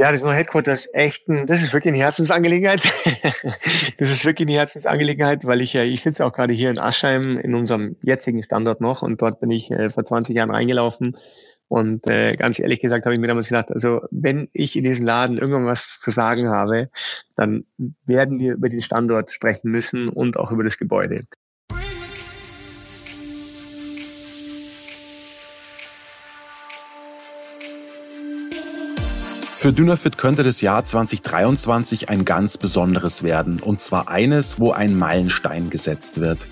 Ja, das neue Headquarters echt ein, das ist wirklich eine Herzensangelegenheit. das ist wirklich eine Herzensangelegenheit, weil ich ja, ich sitze auch gerade hier in Aschheim in unserem jetzigen Standort noch und dort bin ich äh, vor 20 Jahren reingelaufen. Und äh, ganz ehrlich gesagt habe ich mir damals gedacht, also wenn ich in diesem Laden irgendwann was zu sagen habe, dann werden wir über den Standort sprechen müssen und auch über das Gebäude. Für Dynafit könnte das Jahr 2023 ein ganz besonderes werden. Und zwar eines, wo ein Meilenstein gesetzt wird.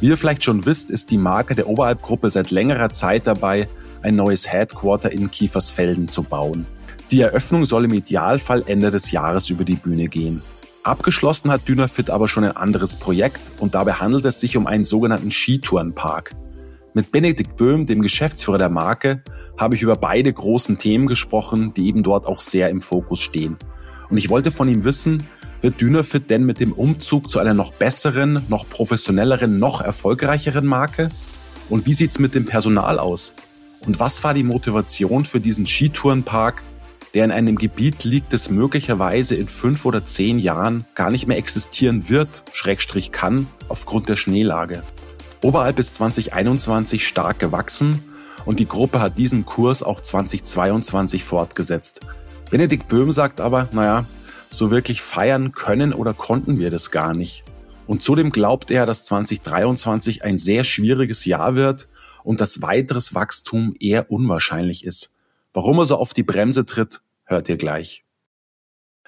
Wie ihr vielleicht schon wisst, ist die Marke der Oberalp-Gruppe seit längerer Zeit dabei, ein neues Headquarter in Kiefersfelden zu bauen. Die Eröffnung soll im Idealfall Ende des Jahres über die Bühne gehen. Abgeschlossen hat Dynafit aber schon ein anderes Projekt und dabei handelt es sich um einen sogenannten Skitourenpark. Mit Benedikt Böhm, dem Geschäftsführer der Marke, habe ich über beide großen Themen gesprochen, die eben dort auch sehr im Fokus stehen. Und ich wollte von ihm wissen, wird Dynafit denn mit dem Umzug zu einer noch besseren, noch professionelleren, noch erfolgreicheren Marke? Und wie sieht's mit dem Personal aus? Und was war die Motivation für diesen Skitourenpark, der in einem Gebiet liegt, das möglicherweise in fünf oder zehn Jahren gar nicht mehr existieren wird, Schrägstrich kann, aufgrund der Schneelage? Oberhalb ist 2021 stark gewachsen und die Gruppe hat diesen Kurs auch 2022 fortgesetzt. Benedikt Böhm sagt aber, naja, so wirklich feiern können oder konnten wir das gar nicht. Und zudem glaubt er, dass 2023 ein sehr schwieriges Jahr wird und dass weiteres Wachstum eher unwahrscheinlich ist. Warum er so auf die Bremse tritt, hört ihr gleich.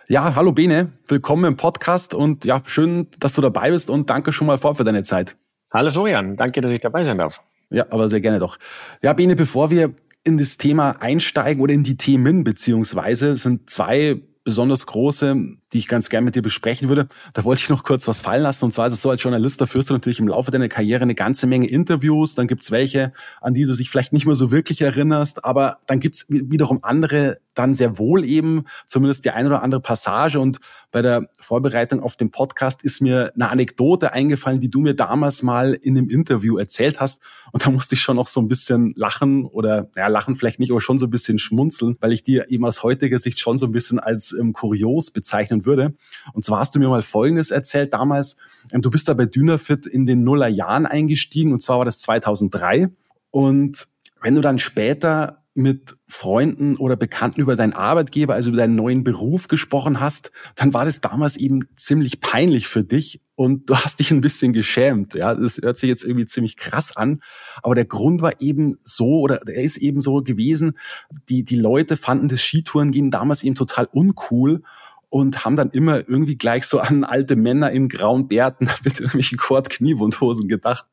Ja, hallo Bene, willkommen im Podcast und ja, schön, dass du dabei bist und danke schon mal vor für deine Zeit. Hallo Florian, danke, dass ich dabei sein darf. Ja, aber sehr gerne doch. Ja, Bene, bevor wir in das Thema einsteigen oder in die Themen beziehungsweise sind zwei besonders große, die ich ganz gerne mit dir besprechen würde. Da wollte ich noch kurz was fallen lassen. Und zwar ist es so, als Journalist, da führst du natürlich im Laufe deiner Karriere eine ganze Menge Interviews. Dann gibt's welche, an die du dich vielleicht nicht mehr so wirklich erinnerst. Aber dann gibt's wiederum andere, dann sehr wohl eben, zumindest die eine oder andere Passage. Und bei der Vorbereitung auf den Podcast ist mir eine Anekdote eingefallen, die du mir damals mal in einem Interview erzählt hast. Und da musste ich schon noch so ein bisschen lachen oder, ja, lachen vielleicht nicht, aber schon so ein bisschen schmunzeln, weil ich dir eben aus heutiger Sicht schon so ein bisschen als ähm, kurios bezeichnen würde. Und zwar hast du mir mal Folgendes erzählt damals. Ähm, du bist da bei Dynafit in den Nullerjahren eingestiegen und zwar war das 2003. Und wenn du dann später mit Freunden oder Bekannten über deinen Arbeitgeber, also über deinen neuen Beruf gesprochen hast, dann war das damals eben ziemlich peinlich für dich und du hast dich ein bisschen geschämt. Ja, das hört sich jetzt irgendwie ziemlich krass an, aber der Grund war eben so oder er ist eben so gewesen, die die Leute fanden das Skitourengehen damals eben total uncool und haben dann immer irgendwie gleich so an alte Männer in grauen Bärten mit irgendwelchen Kord-Kniewundhosen gedacht.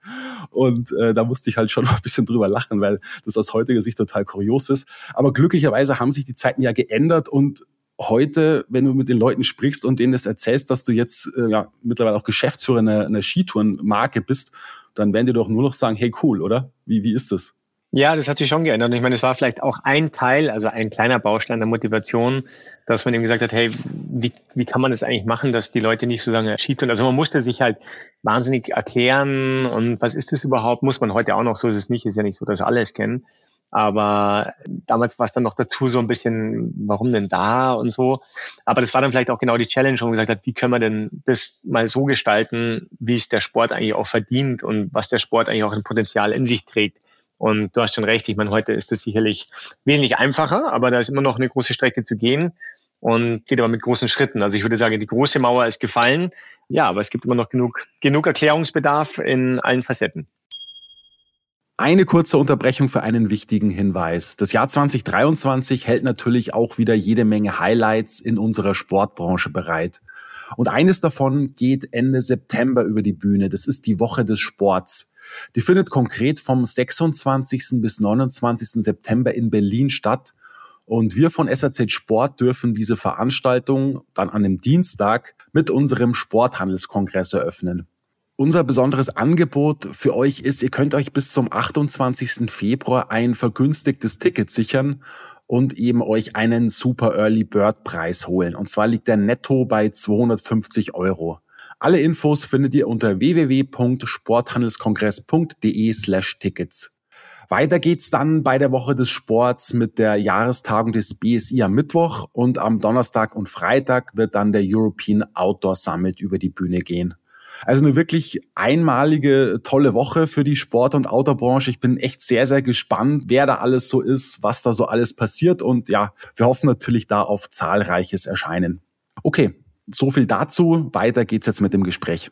Und äh, da musste ich halt schon mal ein bisschen drüber lachen, weil das aus heutiger Sicht total kurios ist. Aber glücklicherweise haben sich die Zeiten ja geändert und heute, wenn du mit den Leuten sprichst und denen das erzählst, dass du jetzt äh, ja mittlerweile auch Geschäftsführer einer, einer Skitourenmarke bist, dann werden die doch nur noch sagen, hey cool, oder? Wie, wie ist das? Ja, das hat sich schon geändert. Ich meine, es war vielleicht auch ein Teil, also ein kleiner Baustein der Motivation, dass man eben gesagt hat, hey, wie, wie kann man das eigentlich machen, dass die Leute nicht so lange Skitouren, also man musste sich halt wahnsinnig erklären und was ist das überhaupt, muss man heute auch noch, so ist es nicht, ist ja nicht so, dass alle es kennen. Aber damals war es dann noch dazu so ein bisschen, warum denn da und so. Aber das war dann vielleicht auch genau die Challenge, wo man gesagt hat, wie können wir denn das mal so gestalten, wie es der Sport eigentlich auch verdient und was der Sport eigentlich auch ein Potenzial in sich trägt. Und du hast schon recht, ich meine, heute ist es sicherlich wesentlich einfacher, aber da ist immer noch eine große Strecke zu gehen und geht aber mit großen Schritten. Also ich würde sagen, die große Mauer ist gefallen. Ja, aber es gibt immer noch genug, genug Erklärungsbedarf in allen Facetten. Eine kurze Unterbrechung für einen wichtigen Hinweis. Das Jahr 2023 hält natürlich auch wieder jede Menge Highlights in unserer Sportbranche bereit. Und eines davon geht Ende September über die Bühne. Das ist die Woche des Sports. Die findet konkret vom 26. bis 29. September in Berlin statt. Und wir von SAZ Sport dürfen diese Veranstaltung dann an dem Dienstag mit unserem Sporthandelskongress eröffnen. Unser besonderes Angebot für euch ist, ihr könnt euch bis zum 28. Februar ein vergünstigtes Ticket sichern und eben euch einen Super Early Bird Preis holen. Und zwar liegt der netto bei 250 Euro. Alle Infos findet ihr unter www.sporthandelskongress.de slash Tickets. Weiter geht's dann bei der Woche des Sports mit der Jahrestagung des BSI am Mittwoch und am Donnerstag und Freitag wird dann der European Outdoor Summit über die Bühne gehen. Also eine wirklich einmalige, tolle Woche für die Sport- und Outdoor-Branche. Ich bin echt sehr, sehr gespannt, wer da alles so ist, was da so alles passiert. Und ja, wir hoffen natürlich da auf zahlreiches Erscheinen. Okay, so viel dazu. Weiter geht's jetzt mit dem Gespräch.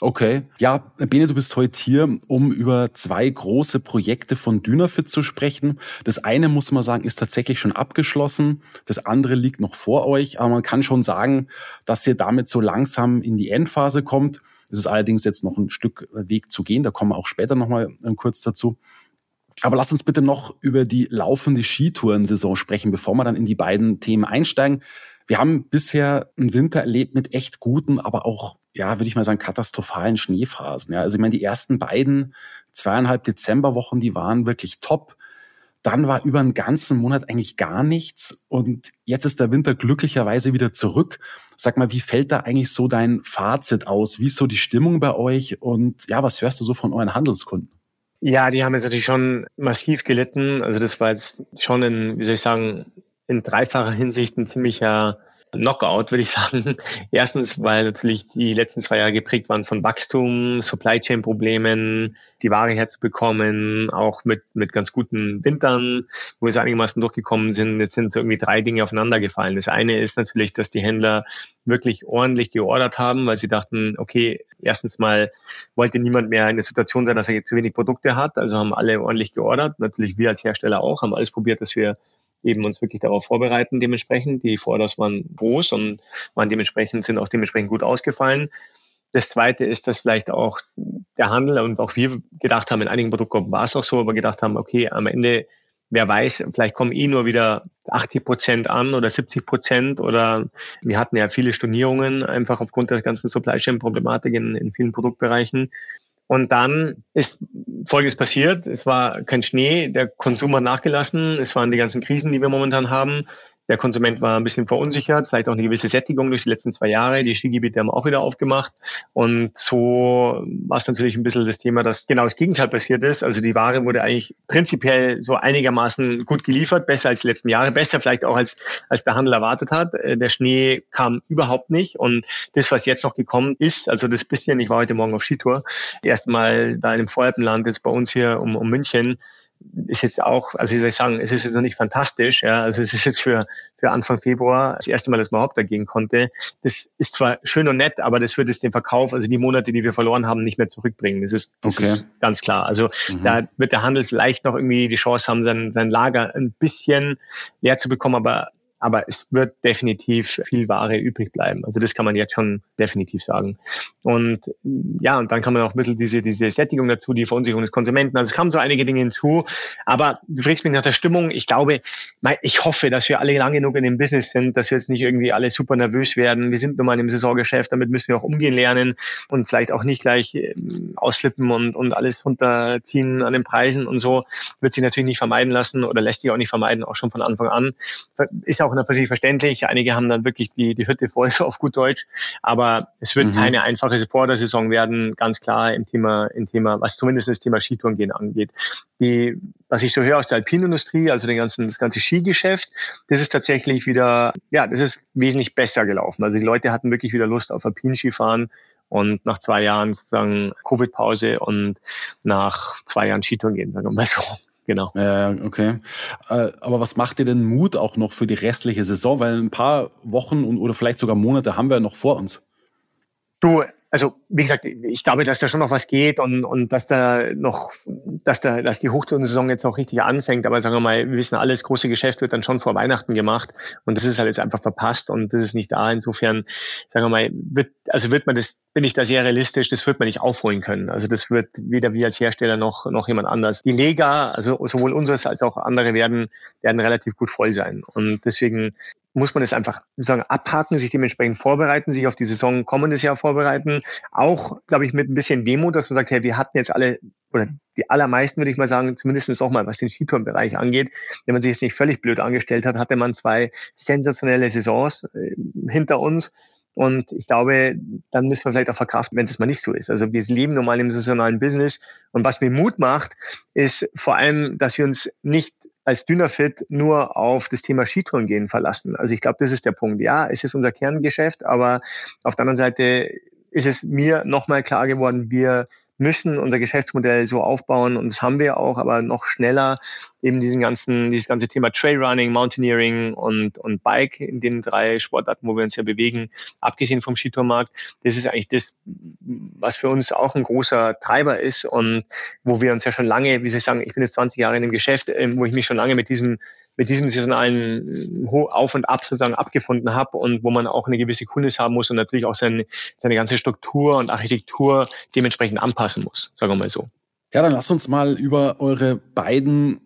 Okay. Ja, Bene, du bist heute hier, um über zwei große Projekte von Dynafit zu sprechen. Das eine, muss man sagen, ist tatsächlich schon abgeschlossen. Das andere liegt noch vor euch. Aber man kann schon sagen, dass ihr damit so langsam in die Endphase kommt. Es ist allerdings jetzt noch ein Stück Weg zu gehen. Da kommen wir auch später nochmal äh, kurz dazu. Aber lass uns bitte noch über die laufende Skitourensaison sprechen, bevor wir dann in die beiden Themen einsteigen. Wir haben bisher einen Winter erlebt mit echt guten, aber auch ja, würde ich mal sagen, katastrophalen Schneephasen. Ja, also ich meine, die ersten beiden zweieinhalb Dezemberwochen, die waren wirklich top. Dann war über einen ganzen Monat eigentlich gar nichts und jetzt ist der Winter glücklicherweise wieder zurück. Sag mal, wie fällt da eigentlich so dein Fazit aus? Wie ist so die Stimmung bei euch und ja, was hörst du so von euren Handelskunden? Ja, die haben jetzt natürlich schon massiv gelitten. Also das war jetzt schon in, wie soll ich sagen, in dreifacher Hinsicht ein ziemlicher Knockout, würde ich sagen. Erstens, weil natürlich die letzten zwei Jahre geprägt waren von Wachstum, Supply Chain Problemen, die Ware herzubekommen, auch mit, mit ganz guten Wintern, wo wir so einigermaßen durchgekommen sind. Jetzt sind so irgendwie drei Dinge aufeinander gefallen. Das eine ist natürlich, dass die Händler wirklich ordentlich geordert haben, weil sie dachten, okay, erstens mal wollte niemand mehr in der Situation sein, dass er zu wenig Produkte hat. Also haben alle ordentlich geordert. Natürlich wir als Hersteller auch, haben alles probiert, dass wir eben uns wirklich darauf vorbereiten dementsprechend. Die Vorders waren groß und waren dementsprechend, sind auch dementsprechend gut ausgefallen. Das zweite ist, dass vielleicht auch der Handel und auch wir gedacht haben, in einigen Produktgruppen war es auch so, aber gedacht haben, okay, am Ende, wer weiß, vielleicht kommen eh nur wieder 80 Prozent an oder 70 Prozent oder wir hatten ja viele Stornierungen einfach aufgrund der ganzen Supply Chain Problematik in, in vielen Produktbereichen. Und dann ist Folgendes passiert. Es war kein Schnee, der Konsum hat nachgelassen. Es waren die ganzen Krisen, die wir momentan haben. Der Konsument war ein bisschen verunsichert, vielleicht auch eine gewisse Sättigung durch die letzten zwei Jahre. Die Skigebiete haben auch wieder aufgemacht. Und so war es natürlich ein bisschen das Thema, dass genau das Gegenteil passiert ist. Also die Ware wurde eigentlich prinzipiell so einigermaßen gut geliefert, besser als die letzten Jahre, besser vielleicht auch als, als der Handel erwartet hat. Äh, der Schnee kam überhaupt nicht. Und das, was jetzt noch gekommen ist, also das bisschen, ich war heute Morgen auf Skitour, erstmal da in dem Voralpenland, jetzt bei uns hier um, um München, ist jetzt auch, also wie soll ich sagen, es ist jetzt noch nicht fantastisch. Ja, also es ist jetzt für, für Anfang Februar das erste Mal, dass man überhaupt dagegen konnte. Das ist zwar schön und nett, aber das wird es den Verkauf, also die Monate, die wir verloren haben, nicht mehr zurückbringen. Das ist, das okay. ist ganz klar. Also mhm. da wird der Handel vielleicht noch irgendwie die Chance haben, sein, sein Lager ein bisschen leer zu bekommen, aber aber es wird definitiv viel Ware übrig bleiben. Also das kann man jetzt schon definitiv sagen. Und ja, und dann kann man auch ein bisschen diese, diese Sättigung dazu, die Verunsicherung des Konsumenten. Also es kamen so einige Dinge hinzu. Aber du fragst mich nach der Stimmung. Ich glaube, ich hoffe, dass wir alle lang genug in dem Business sind, dass wir jetzt nicht irgendwie alle super nervös werden. Wir sind nun mal im Saisongeschäft, damit müssen wir auch umgehen lernen und vielleicht auch nicht gleich ähm, ausflippen und, und alles runterziehen an den Preisen und so. Wird sich natürlich nicht vermeiden lassen oder lässt sich auch nicht vermeiden, auch schon von Anfang an. Ist auch auch natürlich verständlich. Einige haben dann wirklich die, die Hütte voll, so auf gut Deutsch. Aber es wird mhm. keine einfache Vordersaison werden, ganz klar im Thema, im Thema, was zumindest das Thema Skitourengehen angeht. Die, was ich so höre aus der Alpinindustrie, also den ganzen, das ganze Skigeschäft, das ist tatsächlich wieder, ja, das ist wesentlich besser gelaufen. Also die Leute hatten wirklich wieder Lust auf Alpinskifahren und nach zwei Jahren sozusagen Covid-Pause und nach zwei Jahren Skitouren gehen, sagen wir mal so. Genau. Ja, okay. Äh, aber was macht dir denn Mut auch noch für die restliche Saison? Weil ein paar Wochen und, oder vielleicht sogar Monate haben wir noch vor uns. Du, also wie gesagt, ich glaube, dass da schon noch was geht und, und dass da noch, dass da, dass die Hochtourensaison jetzt noch richtig anfängt. Aber sagen wir mal, wir wissen alles, große Geschäft wird dann schon vor Weihnachten gemacht und das ist halt jetzt einfach verpasst und das ist nicht da. Insofern, sagen wir mal, wird, also wird man das bin ich da sehr realistisch, das wird man nicht aufholen können. Also das wird weder wir als Hersteller noch, noch jemand anders. Die Lega, also sowohl unseres als auch andere werden, werden relativ gut voll sein. Und deswegen muss man es einfach sagen, abhaken, sich dementsprechend vorbereiten, sich auf die Saison kommendes Jahr vorbereiten. Auch, glaube ich, mit ein bisschen Demo, dass man sagt, hey, wir hatten jetzt alle, oder die allermeisten, würde ich mal sagen, zumindest auch mal, was den Skitourenbereich angeht, wenn man sich jetzt nicht völlig blöd angestellt hat, hatte man zwei sensationelle Saisons äh, hinter uns. Und ich glaube, dann müssen wir vielleicht auch verkraften, wenn es mal nicht so ist. Also wir leben nun mal im saisonalen Business. Und was mir Mut macht, ist vor allem, dass wir uns nicht als Dynafit nur auf das Thema Skitouren gehen verlassen. Also ich glaube, das ist der Punkt. Ja, es ist unser Kerngeschäft, aber auf der anderen Seite ist es mir nochmal klar geworden, wir müssen unser Geschäftsmodell so aufbauen und das haben wir auch, aber noch schneller eben diesen ganzen, dieses ganze Thema Trailrunning, Mountaineering und, und Bike in den drei Sportarten, wo wir uns ja bewegen, abgesehen vom Skitourmarkt. Das ist eigentlich das, was für uns auch ein großer Treiber ist und wo wir uns ja schon lange, wie soll ich sagen, ich bin jetzt 20 Jahre in dem Geschäft, ähm, wo ich mich schon lange mit diesem mit diesem saisonalen Auf und Ab sozusagen abgefunden habe und wo man auch eine gewisse Kundes haben muss und natürlich auch seine, seine ganze Struktur und Architektur dementsprechend anpassen muss, sagen wir mal so. Ja, dann lass uns mal über eure beiden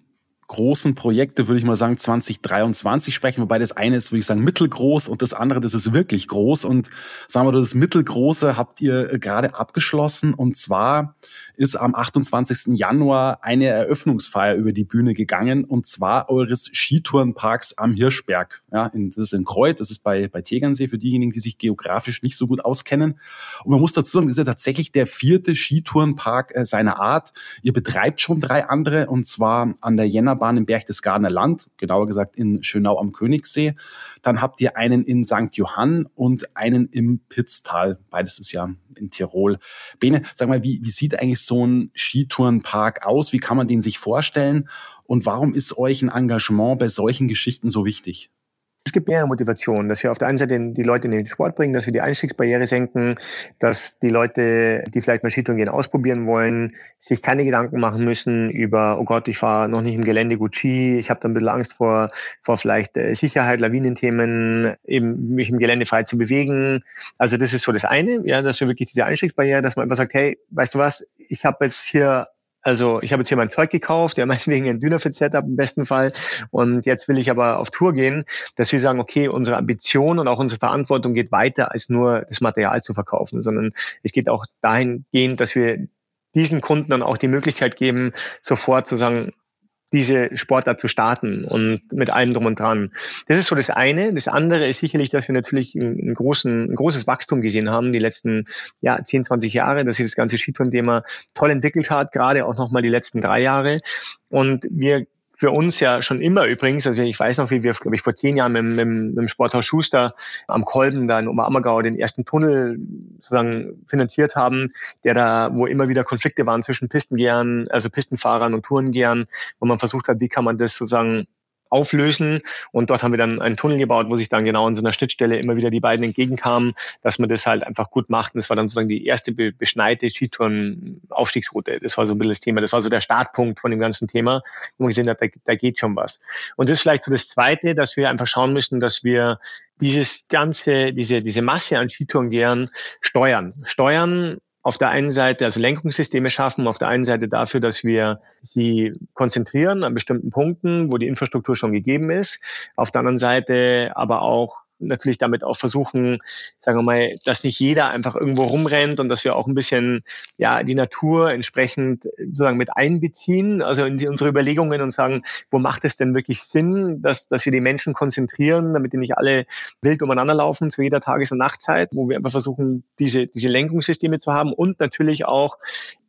großen Projekte, würde ich mal sagen, 2023 sprechen, wobei das eine ist, würde ich sagen, mittelgroß und das andere, das ist wirklich groß. Und sagen wir, das mittelgroße habt ihr gerade abgeschlossen. Und zwar ist am 28. Januar eine Eröffnungsfeier über die Bühne gegangen und zwar eures Skitourenparks am Hirschberg. Ja, in, das ist in Kreuth, das ist bei, bei Tegernsee für diejenigen, die sich geografisch nicht so gut auskennen. Und man muss dazu sagen, das ist ja tatsächlich der vierte Skitourenpark äh, seiner Art. Ihr betreibt schon drei andere und zwar an der Jännerbahn im Berchtesgadener Land, genauer gesagt in Schönau am Königssee. Dann habt ihr einen in St. Johann und einen im Pitztal. Beides ist ja in Tirol. Bene, sag mal, wie, wie sieht eigentlich so ein Skitourenpark aus? Wie kann man den sich vorstellen? Und warum ist euch ein Engagement bei solchen Geschichten so wichtig? Es gibt mehrere Motivationen, dass wir auf der einen Seite die Leute in den Sport bringen, dass wir die Einstiegsbarriere senken, dass die Leute, die vielleicht mal Skitouren gehen, ausprobieren wollen, sich keine Gedanken machen müssen über, oh Gott, ich fahre noch nicht im Gelände gut Ski, ich habe da ein bisschen Angst vor, vor vielleicht äh, Sicherheit, Lawinenthemen, eben mich im Gelände frei zu bewegen. Also das ist so das eine, ja, dass wir wirklich diese Einstiegsbarriere, dass man einfach sagt, hey, weißt du was, ich habe jetzt hier also ich habe jetzt hier mein Zeug gekauft, ja meinetwegen ein Dynafit-Setup im besten Fall. Und jetzt will ich aber auf Tour gehen, dass wir sagen, okay, unsere Ambition und auch unsere Verantwortung geht weiter, als nur das Material zu verkaufen, sondern es geht auch dahingehend, dass wir diesen Kunden dann auch die Möglichkeit geben, sofort zu sagen, diese Sportart zu starten und mit allem drum und dran. Das ist so das eine. Das andere ist sicherlich, dass wir natürlich einen großen, ein großes Wachstum gesehen haben die letzten ja, 10, 20 Jahre, dass sich das ganze Skitouren-Thema toll entwickelt hat, gerade auch nochmal die letzten drei Jahre. Und wir für uns ja schon immer übrigens, also ich weiß noch, wie wir, glaube ich, vor zehn Jahren mit, mit, mit dem Sporthaus Schuster am Kolben da in Oberammergau den ersten Tunnel sozusagen finanziert haben, der da, wo immer wieder Konflikte waren zwischen Pistengehern, also Pistenfahrern und Tourengehern, wo man versucht hat, wie kann man das sozusagen auflösen. Und dort haben wir dann einen Tunnel gebaut, wo sich dann genau in so einer Schnittstelle immer wieder die beiden entgegenkamen, dass man das halt einfach gut macht. Und das war dann sozusagen die erste be beschneite Skitouren-Aufstiegsroute. Das war so ein bisschen das Thema. Das war so der Startpunkt von dem ganzen Thema, wo man gesehen hat, da, da geht schon was. Und das ist vielleicht so das Zweite, dass wir einfach schauen müssen, dass wir dieses ganze, diese, diese Masse an Skitourengehern steuern. Steuern auf der einen Seite also Lenkungssysteme schaffen, auf der einen Seite dafür, dass wir sie konzentrieren an bestimmten Punkten, wo die Infrastruktur schon gegeben ist, auf der anderen Seite aber auch natürlich damit auch versuchen, sagen wir mal, dass nicht jeder einfach irgendwo rumrennt und dass wir auch ein bisschen ja die Natur entsprechend sozusagen mit einbeziehen, also in die, unsere Überlegungen und sagen, wo macht es denn wirklich Sinn, dass, dass wir die Menschen konzentrieren, damit die nicht alle wild umeinander laufen zu jeder Tages- und Nachtzeit, wo wir einfach versuchen, diese, diese Lenkungssysteme zu haben und natürlich auch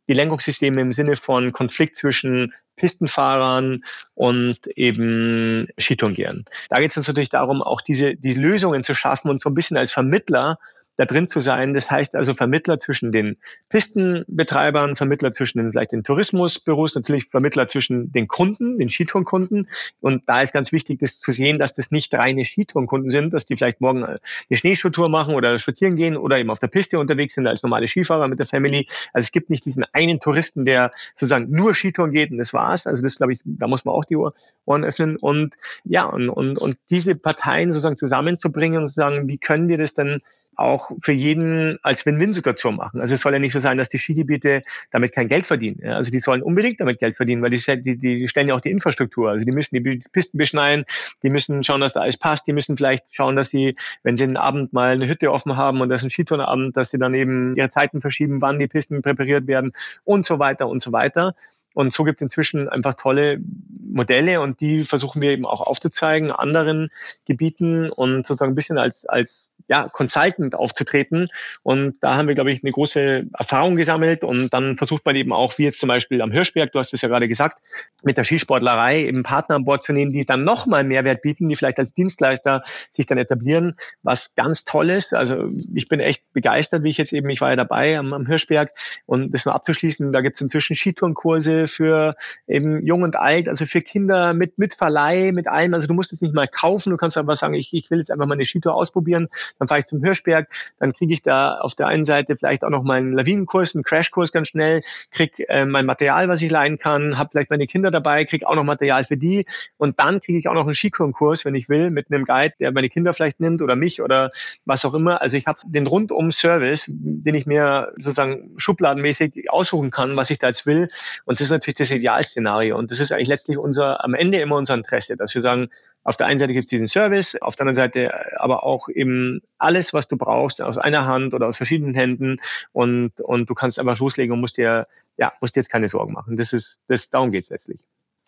die Lenkungssysteme im Sinne von Konflikt zwischen Pistenfahrern und eben Skitourengehern. Da geht es uns natürlich darum, auch diese, diese Lösungen zu schaffen und so ein bisschen als Vermittler da drin zu sein. Das heißt also Vermittler zwischen den Pistenbetreibern, Vermittler zwischen den, vielleicht den Tourismusbüros, natürlich Vermittler zwischen den Kunden, den Skitourenkunden. Und da ist ganz wichtig, das zu sehen, dass das nicht reine Skitourenkunden sind, dass die vielleicht morgen eine Schneeschuhtour machen oder spazieren gehen oder eben auf der Piste unterwegs sind als normale Skifahrer mit der Family. Also es gibt nicht diesen einen Touristen, der sozusagen nur Skitouren geht und das war's. Also das glaube ich, da muss man auch die Ohren öffnen. Und ja, und, und, und diese Parteien sozusagen zusammenzubringen und zu sagen, wie können wir das denn auch auch für jeden als Win-Win-Situation machen. Also es soll ja nicht so sein, dass die Skigebiete damit kein Geld verdienen. Ja, also die sollen unbedingt damit Geld verdienen, weil die, die, die stellen ja auch die Infrastruktur. Also die müssen die Pisten beschneien, die müssen schauen, dass da alles passt, die müssen vielleicht schauen, dass sie, wenn sie einen Abend mal eine Hütte offen haben und das ist ein Skitourenabend, dass sie dann eben ihre Zeiten verschieben, wann die Pisten präpariert werden und so weiter und so weiter. Und so gibt es inzwischen einfach tolle Modelle und die versuchen wir eben auch aufzuzeigen, anderen Gebieten und sozusagen ein bisschen als, als ja, Consultant aufzutreten. Und da haben wir, glaube ich, eine große Erfahrung gesammelt. Und dann versucht man eben auch, wie jetzt zum Beispiel am Hirschberg, du hast es ja gerade gesagt, mit der Skisportlerei eben Partner an Bord zu nehmen, die dann nochmal Mehrwert bieten, die vielleicht als Dienstleister sich dann etablieren, was ganz toll ist. Also ich bin echt begeistert, wie ich jetzt eben, ich war ja dabei am, am Hirschberg und das nur abzuschließen, da gibt es inzwischen Skitourenkurse für eben jung und alt, also für Kinder mit, mit Verleih, mit allem. Also du musst es nicht mal kaufen, du kannst einfach sagen, ich, ich will jetzt einfach mal eine Skitour ausprobieren dann fahre ich zum Hirschberg, dann kriege ich da auf der einen Seite vielleicht auch noch meinen Lawinenkurs, einen Crashkurs ganz schnell, kriege äh, mein Material, was ich leihen kann, habe vielleicht meine Kinder dabei, kriege auch noch Material für die und dann kriege ich auch noch einen Skikurs, wenn ich will, mit einem Guide, der meine Kinder vielleicht nimmt oder mich oder was auch immer. Also ich habe den Rundum-Service, den ich mir sozusagen schubladenmäßig aussuchen kann, was ich da jetzt will. Und das ist natürlich das Idealszenario. Und das ist eigentlich letztlich unser, am Ende immer unser Interesse, dass wir sagen, auf der einen Seite gibt es diesen Service, auf der anderen Seite aber auch eben alles, was du brauchst, aus einer Hand oder aus verschiedenen Händen und, und du kannst einfach loslegen und musst dir, ja, musst dir jetzt keine Sorgen machen. Das ist, das, darum geht's letztlich.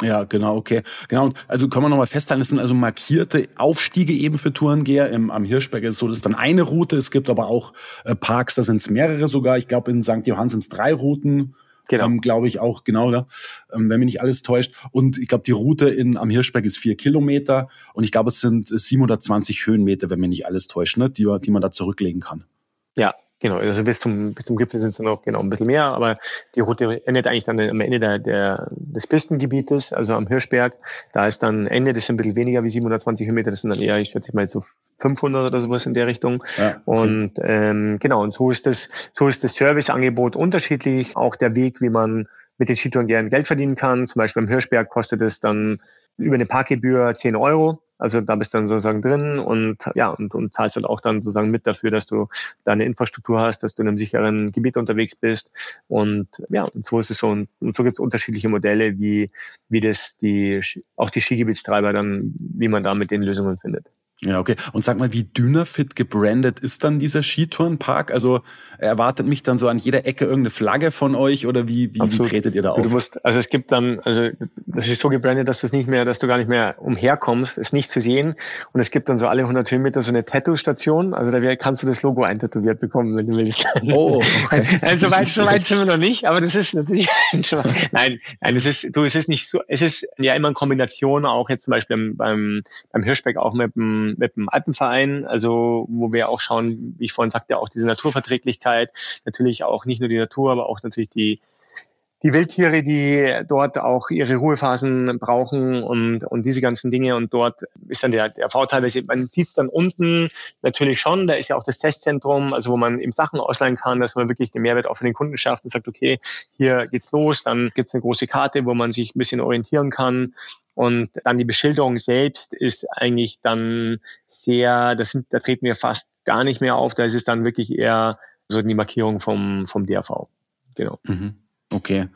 Ja, genau, okay. Genau, also können wir nochmal festhalten, es sind also markierte Aufstiege eben für Tourengeher. Im, am Hirschberg ist so, das ist dann eine Route. Es gibt aber auch äh, Parks, da sind es mehrere sogar. Ich glaube, in St. Johann sind es drei Routen Genau. Ähm, glaube ich auch, genau, da, ähm, wenn mich nicht alles täuscht. Und ich glaube, die Route in, am Hirschberg ist vier Kilometer und ich glaube, es sind 720 Höhenmeter, wenn mich nicht alles täuscht, ne, die, die man da zurücklegen kann. Ja, Genau, also bis zum, bis zum Gipfel sind es noch genau ein bisschen mehr, aber die Route endet eigentlich dann am Ende der, der, des Pistengebietes, also am Hirschberg. Da ist dann Ende, das sind ein bisschen weniger wie 720 Höhenmeter, das sind dann eher, ich schätze mal, so 500 oder sowas in der Richtung. Ja. Und ähm, genau, und so ist das, so ist das Serviceangebot unterschiedlich. Auch der Weg, wie man mit den Skitouren gerne Geld verdienen kann. Zum Beispiel am Hirschberg kostet es dann über eine Parkgebühr 10 Euro. Also da bist du dann sozusagen drin und ja, und, und zahlst dann auch dann sozusagen mit dafür, dass du deine Infrastruktur hast, dass du in einem sicheren Gebiet unterwegs bist. Und ja, und so ist es so. Und, und so gibt es unterschiedliche Modelle, wie, wie das die auch die Skigebietstreiber dann, wie man da mit den Lösungen findet. Ja, okay. Und sag mal, wie Dynafit gebrandet ist dann dieser Skitourenpark? Also erwartet mich dann so an jeder Ecke irgendeine Flagge von euch oder wie, wie, wie tretet ihr da auf? Du musst, also es gibt dann, also das ist so gebrandet, dass du es nicht mehr, dass du gar nicht mehr umherkommst, es nicht zu sehen. Und es gibt dann so alle 100 Höhenmeter so eine Tattoo-Station. Also da kannst du das Logo eintätowiert bekommen, wenn du willst. Oh, okay. also, so weit, so weit sind wir noch nicht, aber das ist natürlich nein, nein, es ist, du, es ist nicht so, es ist ja immer eine Kombination, auch jetzt zum Beispiel beim, beim Hirschbeck auch mit dem mit dem Alpenverein, also wo wir auch schauen, wie ich vorhin sagte, auch diese Naturverträglichkeit, natürlich auch nicht nur die Natur, aber auch natürlich die die Wildtiere, die dort auch ihre Ruhephasen brauchen und, und diese ganzen Dinge. Und dort ist dann der, der Vorteil, man sieht es dann unten natürlich schon, da ist ja auch das Testzentrum, also wo man eben Sachen ausleihen kann, dass man wirklich den Mehrwert auch für den Kunden schafft und sagt, okay, hier geht's los, dann gibt's eine große Karte, wo man sich ein bisschen orientieren kann. Und dann die Beschilderung selbst ist eigentlich dann sehr, das sind, da treten wir fast gar nicht mehr auf, da ist es dann wirklich eher so die Markierung vom, vom DRV. Genau. Mhm. Okay.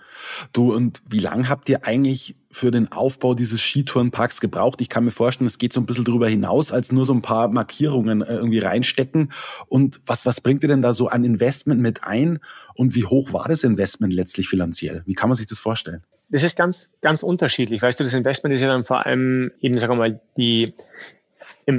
Du, und wie lange habt ihr eigentlich für den Aufbau dieses Skitourenparks gebraucht? Ich kann mir vorstellen, es geht so ein bisschen darüber hinaus, als nur so ein paar Markierungen äh, irgendwie reinstecken. Und was, was bringt ihr denn da so an Investment mit ein? Und wie hoch war das Investment letztlich finanziell? Wie kann man sich das vorstellen? Das ist ganz, ganz unterschiedlich. Weißt du, das Investment ist ja dann vor allem eben, sagen wir mal, die,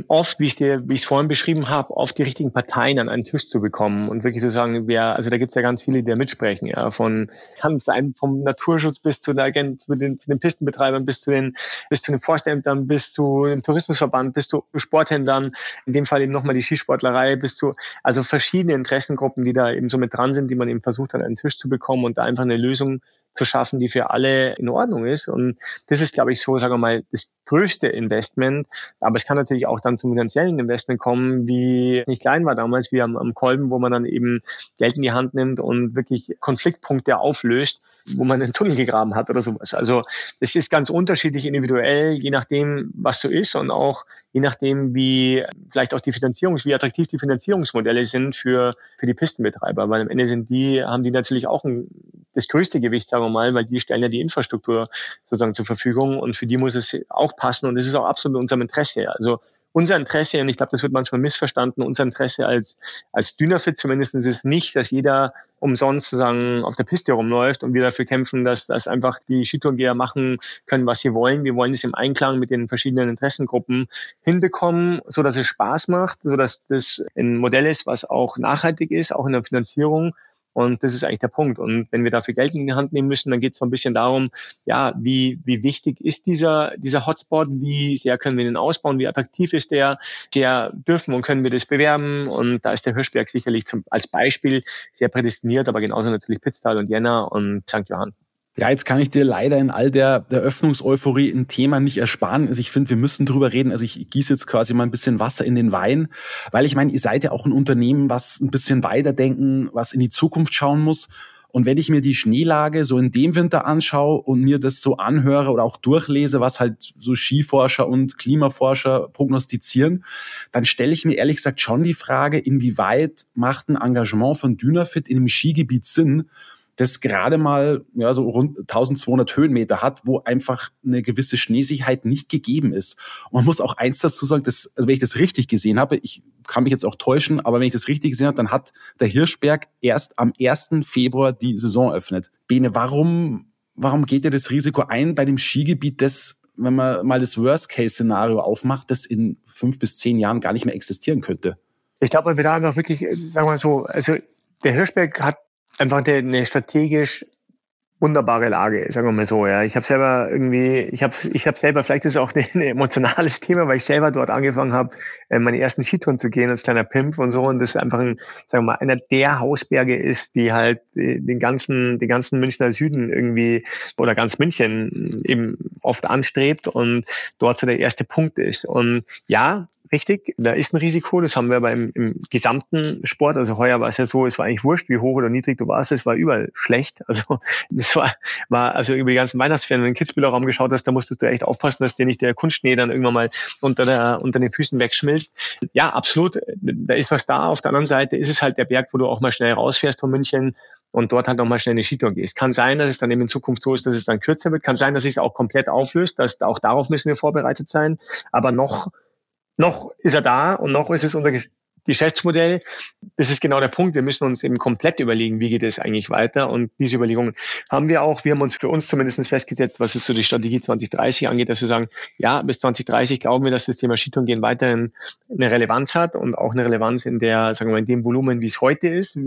oft, wie ich dir, wie ich es vorhin beschrieben habe, oft die richtigen Parteien an einen Tisch zu bekommen und wirklich zu sagen, wer, also da gibt es ja ganz viele, die da mitsprechen, ja, von kann sein vom Naturschutz bis zu, der, zu, den, zu den Pistenbetreibern, bis zu den, bis zu den Forstämtern, bis zu dem Tourismusverband, bis zu Sporthändlern, in dem Fall eben nochmal die Skisportlerei, bis zu, also verschiedene Interessengruppen, die da eben so mit dran sind, die man eben versucht an einen Tisch zu bekommen und da einfach eine Lösung zu schaffen, die für alle in Ordnung ist. Und das ist, glaube ich, so, sagen wir mal, das größte Investment. Aber es kann natürlich auch dann zum finanziellen Investment kommen, wie nicht klein war damals, wie am, am Kolben, wo man dann eben Geld in die Hand nimmt und wirklich Konfliktpunkte auflöst, wo man einen Tunnel gegraben hat oder sowas. Also es ist ganz unterschiedlich individuell, je nachdem, was so ist und auch je nachdem, wie vielleicht auch die Finanzierungs, wie attraktiv die Finanzierungsmodelle sind für, für die Pistenbetreiber. Weil am Ende sind die, haben die natürlich auch ein, das größte Gewicht, sagen wir mal, weil die stellen ja die Infrastruktur sozusagen zur Verfügung und für die muss es auch passen und das ist auch absolut in unserem Interesse. Also unser Interesse, und ich glaube, das wird manchmal missverstanden, unser Interesse als, als Dynafit zumindest ist es nicht, dass jeder umsonst sozusagen auf der Piste rumläuft und wir dafür kämpfen, dass, dass einfach die Skitourengeher machen können, was sie wollen. Wir wollen es im Einklang mit den verschiedenen Interessengruppen hinbekommen, so dass es Spaß macht, so dass das ein Modell ist, was auch nachhaltig ist, auch in der Finanzierung und das ist eigentlich der Punkt. Und wenn wir dafür Geld in die Hand nehmen müssen, dann geht es so ein bisschen darum, ja, wie, wie wichtig ist dieser, dieser Hotspot, wie sehr können wir den ausbauen, wie attraktiv ist der, sehr dürfen und können wir das bewerben. Und da ist der Hirschberg sicherlich zum, als Beispiel sehr prädestiniert, aber genauso natürlich Pitztal und Jena und St. Johann. Ja, jetzt kann ich dir leider in all der, der Öffnungseuphorie ein Thema nicht ersparen. Also ich finde, wir müssen drüber reden. Also ich gieße jetzt quasi mal ein bisschen Wasser in den Wein, weil ich meine, ihr seid ja auch ein Unternehmen, was ein bisschen weiterdenken, was in die Zukunft schauen muss. Und wenn ich mir die Schneelage so in dem Winter anschaue und mir das so anhöre oder auch durchlese, was halt so Skiforscher und Klimaforscher prognostizieren, dann stelle ich mir ehrlich gesagt schon die Frage, inwieweit macht ein Engagement von Dynafit in einem Skigebiet Sinn, das gerade mal ja, so rund 1200 Höhenmeter hat, wo einfach eine gewisse Schneesicherheit nicht gegeben ist. Und man muss auch eins dazu sagen, dass, also wenn ich das richtig gesehen habe, ich kann mich jetzt auch täuschen, aber wenn ich das richtig gesehen habe, dann hat der Hirschberg erst am 1. Februar die Saison eröffnet. Bene, warum, warum geht ihr das Risiko ein bei dem Skigebiet, das wenn man mal das Worst-Case-Szenario aufmacht, das in fünf bis zehn Jahren gar nicht mehr existieren könnte? Ich glaube, wir da einfach wirklich, sagen wir mal so, also der Hirschberg hat einfach eine strategisch wunderbare Lage, sagen wir mal so. Ja, ich habe selber irgendwie, ich habe, ich habe selber, vielleicht ist es auch ein, emotionales Thema, weil ich selber dort angefangen habe, äh, meine ersten Skitouren zu gehen als kleiner Pimp und so. Und das einfach ein, sagen wir mal, einer der Hausberge ist, die halt äh, den ganzen, den ganzen Münchner Süden irgendwie oder ganz München eben oft anstrebt und dort so der erste Punkt ist. Und ja, richtig, da ist ein Risiko, das haben wir aber im, im gesamten Sport, also heuer war es ja so, es war eigentlich wurscht, wie hoch oder niedrig du warst, es war überall schlecht. Also das war, war also über die ganzen Weihnachtsferien, wenn du in den Kitzbühler Raum geschaut hast, da musstest du echt aufpassen, dass dir nicht der Kunstschnee dann irgendwann mal unter, der, unter den Füßen wegschmilzt. Ja, absolut, da ist was da. Auf der anderen Seite ist es halt der Berg, wo du auch mal schnell rausfährst von München und dort halt nochmal schnell eine Skitour gehst. Kann sein, dass es dann eben in Zukunft so ist, dass es dann kürzer wird. Kann sein, dass es auch komplett auflöst. Dass, auch darauf müssen wir vorbereitet sein. Aber noch noch ist er da und noch ist es unser Geschäftsmodell. Das ist genau der Punkt. Wir müssen uns eben komplett überlegen, wie geht es eigentlich weiter. Und diese Überlegungen haben wir auch. Wir haben uns für uns zumindest festgesetzt, was es so die Strategie 2030 angeht, dass wir sagen, ja, bis 2030 glauben wir, dass das Thema Skitourengehen weiterhin eine Relevanz hat und auch eine Relevanz in der, sagen wir mal, in dem Volumen, wie es heute ist.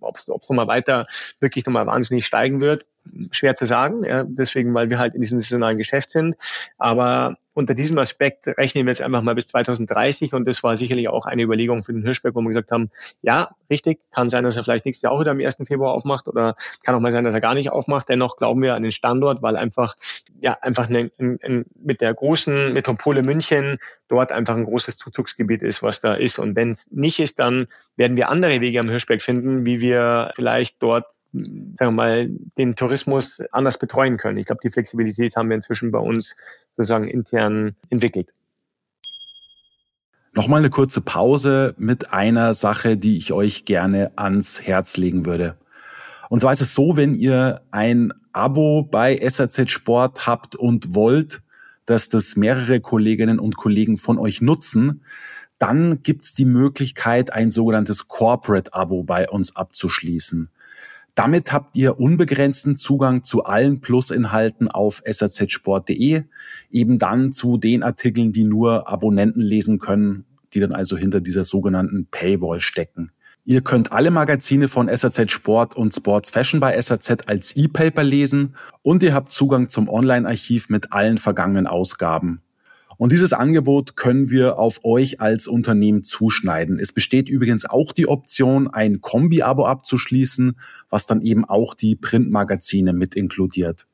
Ob es nochmal weiter wirklich nochmal wahnsinnig steigen wird, schwer zu sagen. Ja, deswegen, weil wir halt in diesem saisonalen Geschäft sind. Aber unter diesem Aspekt rechnen wir jetzt einfach mal bis 2030 und das war sicherlich auch eine Überlegung für den Hirschberg, wo wir gesagt haben, ja, richtig, kann sein, dass er vielleicht nächstes Jahr auch wieder am 1. Februar aufmacht oder kann auch mal sein, dass er gar nicht aufmacht. Dennoch glauben wir an den Standort, weil einfach, ja, einfach ein, ein, ein, mit der großen Metropole München dort einfach ein großes Zuzugsgebiet ist, was da ist. Und wenn es nicht ist, dann werden wir andere Wege am Hirschberg finden, wie wir vielleicht dort sagen wir mal, den Tourismus anders betreuen können. Ich glaube, die Flexibilität haben wir inzwischen bei uns sozusagen intern entwickelt. Nochmal eine kurze Pause mit einer Sache, die ich euch gerne ans Herz legen würde. Und zwar ist es so, wenn ihr ein Abo bei SAZ Sport habt und wollt, dass das mehrere Kolleginnen und Kollegen von euch nutzen, dann gibt's die Möglichkeit, ein sogenanntes Corporate-Abo bei uns abzuschließen. Damit habt ihr unbegrenzten Zugang zu allen Plusinhalten auf sazsport.de, eben dann zu den Artikeln, die nur Abonnenten lesen können, die dann also hinter dieser sogenannten Paywall stecken. Ihr könnt alle Magazine von SAZ Sport und Sports Fashion bei SAZ als E-Paper lesen und ihr habt Zugang zum Online-Archiv mit allen vergangenen Ausgaben. Und dieses Angebot können wir auf euch als Unternehmen zuschneiden. Es besteht übrigens auch die Option, ein Kombi-Abo abzuschließen, was dann eben auch die Printmagazine mit inkludiert.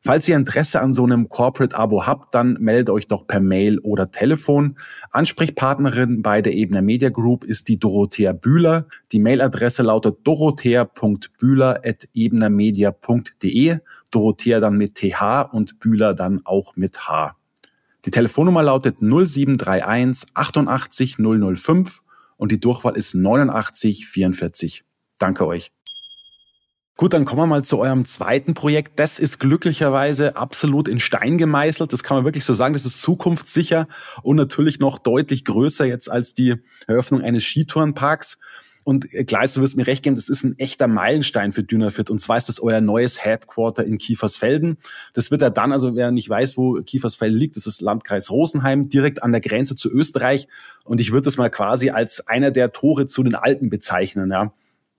Falls ihr Interesse an so einem Corporate-Abo habt, dann meldet euch doch per Mail oder Telefon. Ansprechpartnerin bei der Ebner Media Group ist die Dorothea Bühler. Die Mailadresse lautet dorothea.bühler.ebnermedia.de. Dorothea dann mit TH und Bühler dann auch mit H. Die Telefonnummer lautet 0731 88 005 und die Durchwahl ist 89 44. Danke euch. Gut, dann kommen wir mal zu eurem zweiten Projekt. Das ist glücklicherweise absolut in Stein gemeißelt. Das kann man wirklich so sagen. Das ist zukunftssicher und natürlich noch deutlich größer jetzt als die Eröffnung eines Skitourenparks. Und Gleis, du wirst mir recht geben, das ist ein echter Meilenstein für Dynafit. Und zwar ist das euer neues Headquarter in Kiefersfelden. Das wird ja dann, also wer nicht weiß, wo Kiefersfelden liegt, das ist Landkreis Rosenheim, direkt an der Grenze zu Österreich. Und ich würde das mal quasi als einer der Tore zu den Alpen bezeichnen. Ja.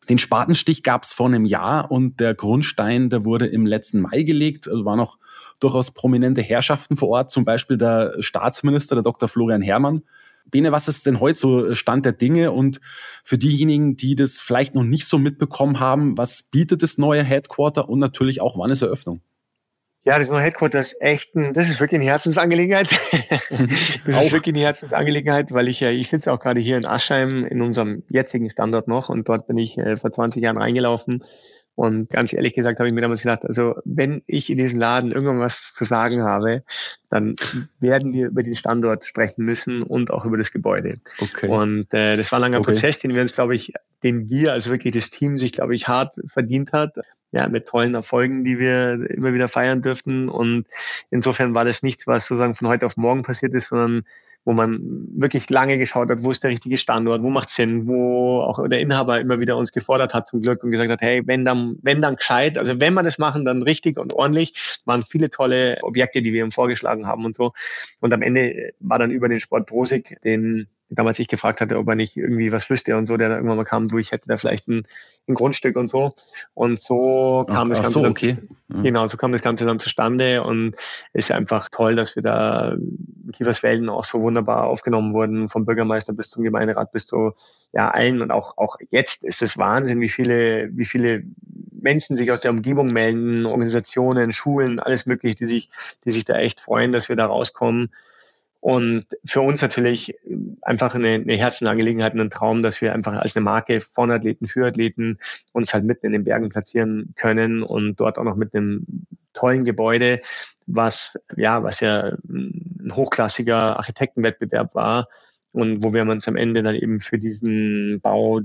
Den Spatenstich gab es vor einem Jahr und der Grundstein, der wurde im letzten Mai gelegt. Also waren noch durchaus prominente Herrschaften vor Ort, zum Beispiel der Staatsminister, der Dr. Florian Herrmann. Bene, was ist denn heute so Stand der Dinge? Und für diejenigen, die das vielleicht noch nicht so mitbekommen haben, was bietet das neue Headquarter und natürlich auch, wann ist Eröffnung? Ja, das neue Headquarter ist echt ein, das ist wirklich eine Herzensangelegenheit. das ist wirklich eine Herzensangelegenheit, weil ich ja, ich sitze auch gerade hier in Aschheim in unserem jetzigen Standort noch und dort bin ich äh, vor 20 Jahren reingelaufen. Und ganz ehrlich gesagt habe ich mir damals gedacht, also wenn ich in diesem Laden irgendwann was zu sagen habe, dann werden wir über den Standort sprechen müssen und auch über das Gebäude. Okay. Und äh, das war ein langer okay. Prozess, den wir uns, glaube ich, den wir, also wirklich das Team sich, glaube ich, hart verdient hat ja, mit tollen Erfolgen, die wir immer wieder feiern dürften. Und insofern war das nichts, was sozusagen von heute auf morgen passiert ist, sondern wo man wirklich lange geschaut hat, wo ist der richtige Standort, wo macht Sinn, wo auch der Inhaber immer wieder uns gefordert hat zum Glück und gesagt hat, hey, wenn dann, wenn dann gescheit, also wenn wir das machen, dann richtig und ordentlich, waren viele tolle Objekte, die wir ihm vorgeschlagen haben und so. Und am Ende war dann über den Sport Prosig, den damals ich gefragt hatte, ob er nicht irgendwie was wüsste und so, der da irgendwann mal kam, du, ich hätte da vielleicht ein, ein Grundstück und so. Und so kam ach, das Ganze. So, okay. Dann, genau, so kam das Ganze dann zustande und ist einfach toll, dass wir da Kiefersfelden auch so wunderbar aufgenommen wurden, vom Bürgermeister bis zum Gemeinderat bis zu ja allen und auch auch jetzt ist es Wahnsinn, wie viele wie viele Menschen sich aus der Umgebung melden, Organisationen, Schulen, alles mögliche, die sich die sich da echt freuen, dass wir da rauskommen und für uns natürlich einfach eine, eine Herzenangelegenheit, ein Traum, dass wir einfach als eine Marke von Athleten für Athleten uns halt mitten in den Bergen platzieren können und dort auch noch mit einem tollen Gebäude, was ja, was ja ein hochklassiger Architektenwettbewerb war, und wo wir uns am Ende dann eben für diesen Bau,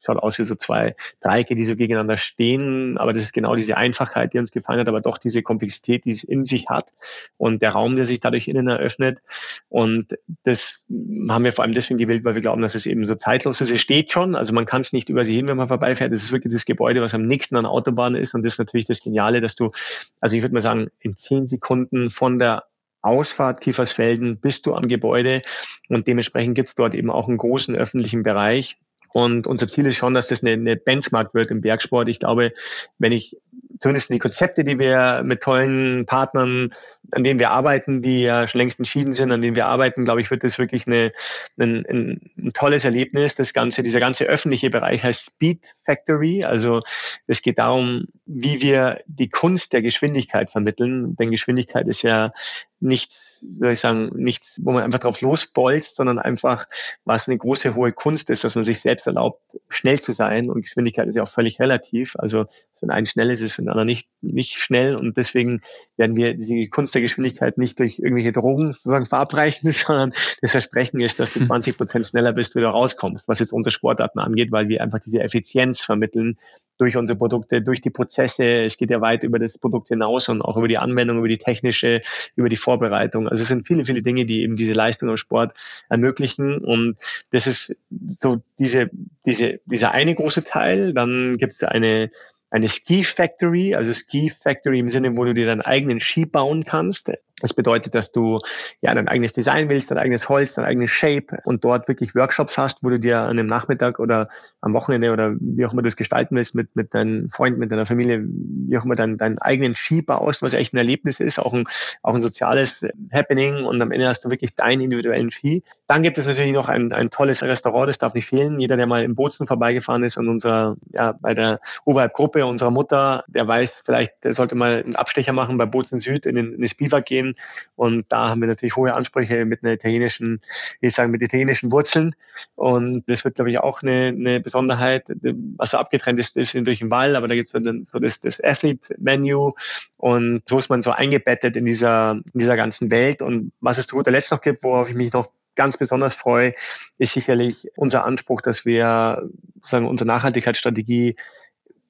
schaut aus wie so zwei Dreiecke, die so gegeneinander stehen, aber das ist genau diese Einfachheit, die uns gefallen hat, aber doch diese Komplexität, die es in sich hat und der Raum, der sich dadurch innen eröffnet und das haben wir vor allem deswegen gewählt, weil wir glauben, dass es eben so zeitlos ist. Es steht schon, also man kann es nicht übersehen, wenn man vorbeifährt. Es ist wirklich das Gebäude, was am nächsten an der Autobahn ist und das ist natürlich das Geniale, dass du, also ich würde mal sagen, in zehn Sekunden von der Ausfahrt Kiefersfelden bist du am Gebäude und dementsprechend gibt es dort eben auch einen großen öffentlichen Bereich. Und unser Ziel ist schon, dass das eine, eine Benchmark wird im Bergsport. Ich glaube, wenn ich zumindest die Konzepte, die wir mit tollen Partnern, an denen wir arbeiten, die ja schon längst entschieden sind, an denen wir arbeiten, glaube ich, wird das wirklich eine, ein, ein, ein tolles Erlebnis. Das ganze, dieser ganze öffentliche Bereich heißt Speed Factory. Also es geht darum, wie wir die Kunst der Geschwindigkeit vermitteln. Denn Geschwindigkeit ist ja nichts, soll ich sagen, nichts, wo man einfach drauf losbolzt, sondern einfach, was eine große, hohe Kunst ist, dass man sich selbst erlaubt, schnell zu sein. Und Geschwindigkeit ist ja auch völlig relativ. Also wenn ein schnell ist, ist ein anderer nicht, nicht schnell. Und deswegen werden wir die Kunst der Geschwindigkeit nicht durch irgendwelche Drogen sozusagen verabreichen, sondern das Versprechen ist, dass du 20 Prozent schneller bist, wieder rauskommst, was jetzt unsere Sportarten angeht, weil wir einfach diese Effizienz vermitteln durch unsere Produkte, durch die Prozesse. Es geht ja weit über das Produkt hinaus und auch über die Anwendung, über die technische, über die Vorbereitung. Also es sind viele, viele Dinge, die eben diese Leistung im Sport ermöglichen. Und das ist so diese, diese, dieser eine große Teil. Dann gibt es eine eine Ski Factory, also Ski Factory im Sinne, wo du dir deinen eigenen Ski bauen kannst. Das bedeutet, dass du ja dein eigenes Design willst, dein eigenes Holz, dein eigenes Shape und dort wirklich Workshops hast, wo du dir an einem Nachmittag oder am Wochenende oder wie auch immer du es gestalten willst mit, mit deinen Freunden, mit deiner Familie, wie auch immer deinen, deinen eigenen Ski baust, was echt ein Erlebnis ist, auch ein, auch ein soziales Happening und am Ende hast du wirklich deinen individuellen Ski. Dann gibt es natürlich noch ein, ein tolles Restaurant, das darf nicht fehlen. Jeder, der mal im Bozen vorbeigefahren ist und unserer, ja, bei der Oberhalb-Gruppe unserer Mutter, der weiß vielleicht, der sollte mal einen Abstecher machen bei Bozen Süd in den, in den Spielwald gehen und da haben wir natürlich hohe Ansprüche mit einer italienischen, ich sagen, mit italienischen Wurzeln. Und das wird, glaube ich, auch eine, eine Besonderheit. Was so abgetrennt ist, ist durch den Wall, aber da gibt es dann so das, das Athlete-Menu und so ist man so eingebettet in dieser, in dieser ganzen Welt. Und was es zu guter Letzt noch gibt, worauf ich mich noch ganz besonders freue, ist sicherlich unser Anspruch, dass wir sagen, unsere Nachhaltigkeitsstrategie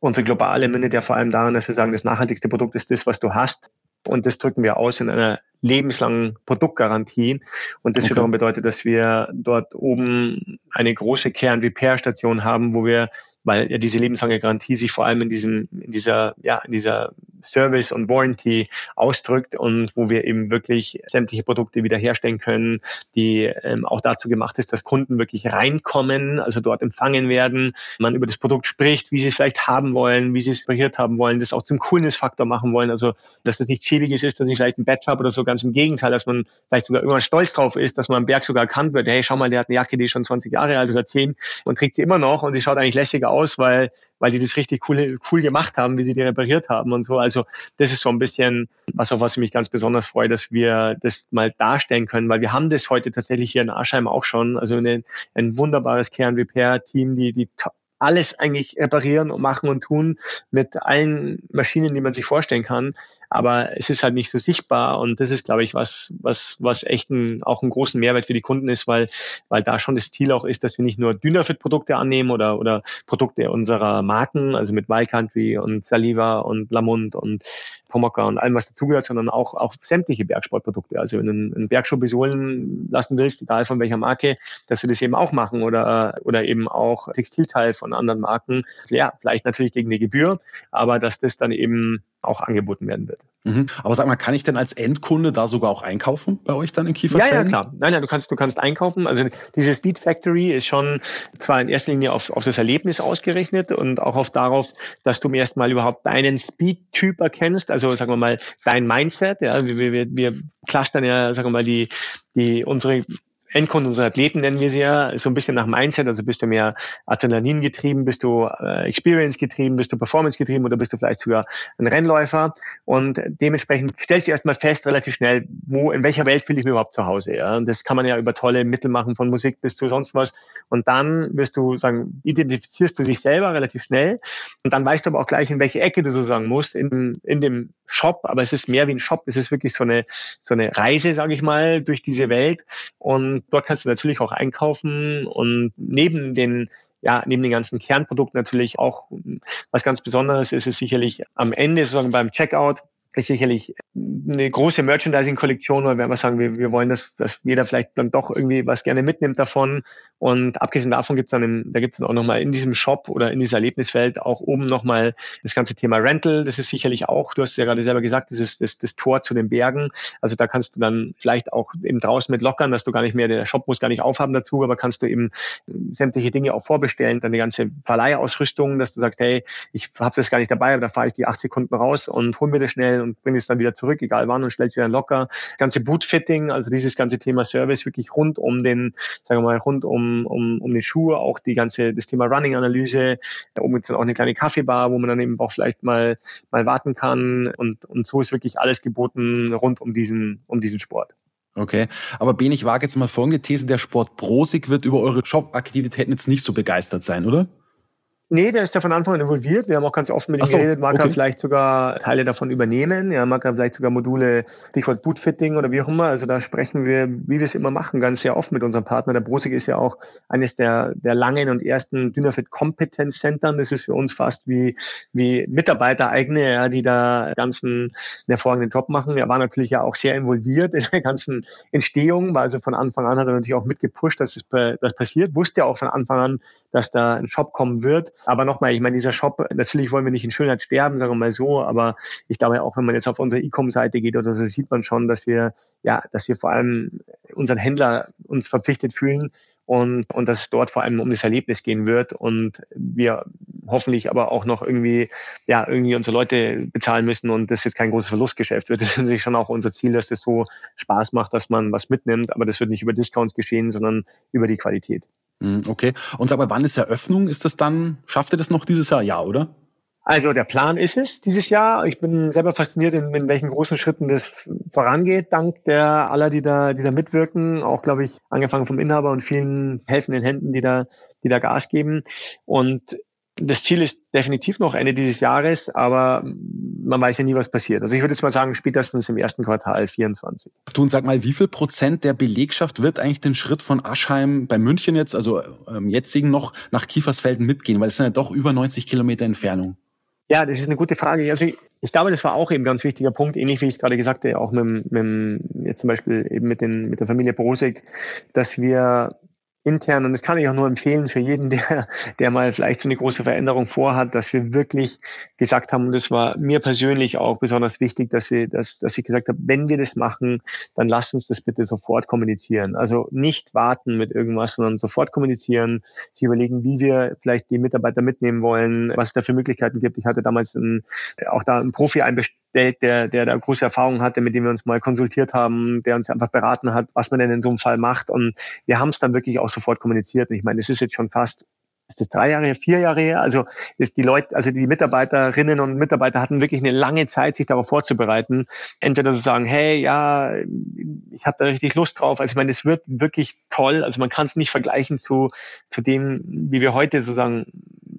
unsere globale mündet ja vor allem daran, dass wir sagen, das nachhaltigste Produkt ist das, was du hast. Und das drücken wir aus in einer lebenslangen Produktgarantie. Und das okay. wiederum bedeutet, dass wir dort oben eine große Kern-Repair-Station haben, wo wir weil ja diese lebenslange Garantie sich vor allem in diesem, in dieser, ja, in dieser Service und Warranty ausdrückt und wo wir eben wirklich sämtliche Produkte wiederherstellen können, die ähm, auch dazu gemacht ist, dass Kunden wirklich reinkommen, also dort empfangen werden, man über das Produkt spricht, wie sie es vielleicht haben wollen, wie sie es repariert haben wollen, das auch zum Coolness-Faktor machen wollen, also dass das nicht schädlich ist, dass ich vielleicht ein Badge habe oder so, ganz im Gegenteil, dass man vielleicht sogar irgendwann stolz drauf ist, dass man am Berg sogar erkannt wird, hey, schau mal, der hat eine Jacke, die ist schon 20 Jahre alt oder 10 und trägt sie immer noch und sie schaut eigentlich lässiger aus, weil, weil die das richtig cool, cool gemacht haben, wie sie die repariert haben und so. Also das ist so ein bisschen was, auf was ich mich ganz besonders freue, dass wir das mal darstellen können, weil wir haben das heute tatsächlich hier in Aschheim auch schon. Also eine, ein wunderbares Care and Repair Team, die, die alles eigentlich reparieren und machen und tun mit allen Maschinen, die man sich vorstellen kann aber es ist halt nicht so sichtbar und das ist, glaube ich, was, was, was echt ein, auch einen großen Mehrwert für die Kunden ist, weil, weil da schon das Ziel auch ist, dass wir nicht nur Dynafit-Produkte annehmen oder, oder Produkte unserer Marken, also mit Country und Saliva und Lamont und Pomoka und allem, was dazugehört, sondern auch, auch sämtliche Bergsportprodukte. Also wenn du einen Bergschuh besohlen lassen willst, egal von welcher Marke, dass wir das eben auch machen oder, oder eben auch Textilteil von anderen Marken. Ja, vielleicht natürlich gegen die Gebühr, aber dass das dann eben auch angeboten werden wird. Mhm. Aber sag mal, kann ich denn als Endkunde da sogar auch einkaufen bei euch dann in Kiefersfelden? Ja, ja, klar. Nein, nein, du kannst, du kannst einkaufen. Also diese Speed Factory ist schon zwar in erster Linie auf, auf das Erlebnis ausgerechnet und auch auf darauf, dass du mir erstmal überhaupt deinen Speed-Typ erkennst, also sagen wir mal dein Mindset. Ja, wir, wir, wir clustern ja, sagen wir mal, die, die unsere Endkunden, unsere Athleten nennen wir sie ja, so ein bisschen nach Mindset. Also bist du mehr Adrenalin getrieben, bist du äh, Experience getrieben, bist du Performance getrieben oder bist du vielleicht sogar ein Rennläufer? Und dementsprechend stellst du erstmal fest, relativ schnell, wo, in welcher Welt fühle ich mich überhaupt zu Hause. Ja? Und das kann man ja über tolle Mittel machen, von Musik bis zu sonst was. Und dann wirst du sagen, identifizierst du dich selber relativ schnell. Und dann weißt du aber auch gleich, in welche Ecke du sozusagen musst in, in dem Shop. Aber es ist mehr wie ein Shop. Es ist wirklich so eine, so eine Reise, sage ich mal, durch diese Welt. Und dort kannst du natürlich auch einkaufen und neben den ja, neben den ganzen Kernprodukten natürlich auch was ganz Besonderes ist es sicherlich am Ende sozusagen beim Checkout ist sicherlich eine große Merchandising-Kollektion, weil wir einfach sagen, wir, wir wollen, dass, dass jeder vielleicht dann doch irgendwie was gerne mitnimmt davon. Und abgesehen davon gibt es dann, im, da gibt es dann auch nochmal in diesem Shop oder in dieser Erlebniswelt auch oben nochmal das ganze Thema Rental. Das ist sicherlich auch, du hast ja gerade selber gesagt, das ist das, das Tor zu den Bergen. Also da kannst du dann vielleicht auch eben draußen mit lockern, dass du gar nicht mehr, der Shop muss gar nicht aufhaben dazu, aber kannst du eben sämtliche Dinge auch vorbestellen, dann die ganze Verleihausrüstung, dass du sagst, hey, ich habe das gar nicht dabei, aber da fahre ich die acht Sekunden raus und hol mir das schnell und bringe es dann wieder zurück, egal wann, und stelle es wieder locker. Ganze Bootfitting, also dieses ganze Thema Service wirklich rund um den, sagen wir mal, rund um, um, um den Schuh, auch die ganze, das Thema Running-Analyse. Da oben es dann auch eine kleine Kaffeebar, wo man dann eben auch vielleicht mal, mal warten kann. Und, und so ist wirklich alles geboten rund um diesen, um diesen Sport. Okay, aber Ben, ich wage jetzt mal folgende These, der Sport Prosig wird über eure Jobaktivitäten jetzt nicht so begeistert sein, oder? Nee, der ist ja von Anfang an involviert. Wir haben auch ganz oft mit ihm so, geredet. Mag okay. er vielleicht sogar Teile davon übernehmen. Ja, mag er vielleicht sogar Module, Stichwort Bootfitting oder wie auch immer. Also da sprechen wir, wie wir es immer machen, ganz sehr oft mit unserem Partner. Der Brosig ist ja auch eines der, der langen und ersten Dynafit Competence Centern. Das ist für uns fast wie, wie Mitarbeiter eigene, ja, die da ganzen einen hervorragenden Job machen. Er war natürlich ja auch sehr involviert in der ganzen Entstehung, also von Anfang an hat er natürlich auch mitgepusht, dass es das passiert. Wusste auch von Anfang an, dass da ein Shop kommen wird. Aber nochmal, ich meine, dieser Shop, natürlich wollen wir nicht in Schönheit sterben, sagen wir mal so, aber ich glaube auch, wenn man jetzt auf unsere E-Com-Seite geht oder so, sieht man schon, dass wir, ja, dass wir vor allem unseren Händler uns verpflichtet fühlen, und, und dass es dort vor allem um das Erlebnis gehen wird und wir hoffentlich aber auch noch irgendwie, ja, irgendwie unsere Leute bezahlen müssen und das jetzt kein großes Verlustgeschäft wird. Das ist natürlich schon auch unser Ziel, dass das so Spaß macht, dass man was mitnimmt, aber das wird nicht über Discounts geschehen, sondern über die Qualität. Hm, okay. Und sag mal, wann ist Eröffnung? Ist das dann, schafft ihr das noch dieses Jahr? Ja, oder? Also der Plan ist es dieses Jahr. Ich bin selber fasziniert, in, in, welchen großen Schritten das vorangeht, dank der aller, die da, die da mitwirken. Auch, glaube ich, angefangen vom Inhaber und vielen helfenden Händen, die da, die da Gas geben. Und das Ziel ist definitiv noch Ende dieses Jahres, aber man weiß ja nie, was passiert. Also ich würde jetzt mal sagen, spätestens im ersten Quartal 24. Du und sag mal, wie viel Prozent der Belegschaft wird eigentlich den Schritt von Aschheim bei München jetzt, also ähm, jetzigen noch, nach Kiefersfelden mitgehen? Weil es sind ja doch über 90 Kilometer Entfernung. Ja, das ist eine gute Frage. Also ich, ich glaube, das war auch eben ein ganz wichtiger Punkt, ähnlich wie ich gerade gesagt habe, auch mit, mit jetzt zum Beispiel eben mit, den, mit der Familie Brosig, dass wir intern, und das kann ich auch nur empfehlen für jeden, der, der mal vielleicht so eine große Veränderung vorhat, dass wir wirklich gesagt haben, und das war mir persönlich auch besonders wichtig, dass wir, dass, dass ich gesagt habe, wenn wir das machen, dann lasst uns das bitte sofort kommunizieren. Also nicht warten mit irgendwas, sondern sofort kommunizieren, sich überlegen, wie wir vielleicht die Mitarbeiter mitnehmen wollen, was es da für Möglichkeiten gibt. Ich hatte damals einen, auch da einen Profi einbestellt, der, der da große Erfahrungen hatte, mit dem wir uns mal konsultiert haben, der uns einfach beraten hat, was man denn in so einem Fall macht. Und wir haben es dann wirklich auch sofort kommuniziert. Und ich meine, es ist jetzt schon fast ist das drei Jahre, vier Jahre her? Also ist die Leute, also die Mitarbeiterinnen und Mitarbeiter hatten wirklich eine lange Zeit, sich darauf vorzubereiten. Entweder zu sagen, hey, ja, ich habe da richtig Lust drauf. Also ich meine, es wird wirklich toll. Also man kann es nicht vergleichen zu, zu dem, wie wir heute sozusagen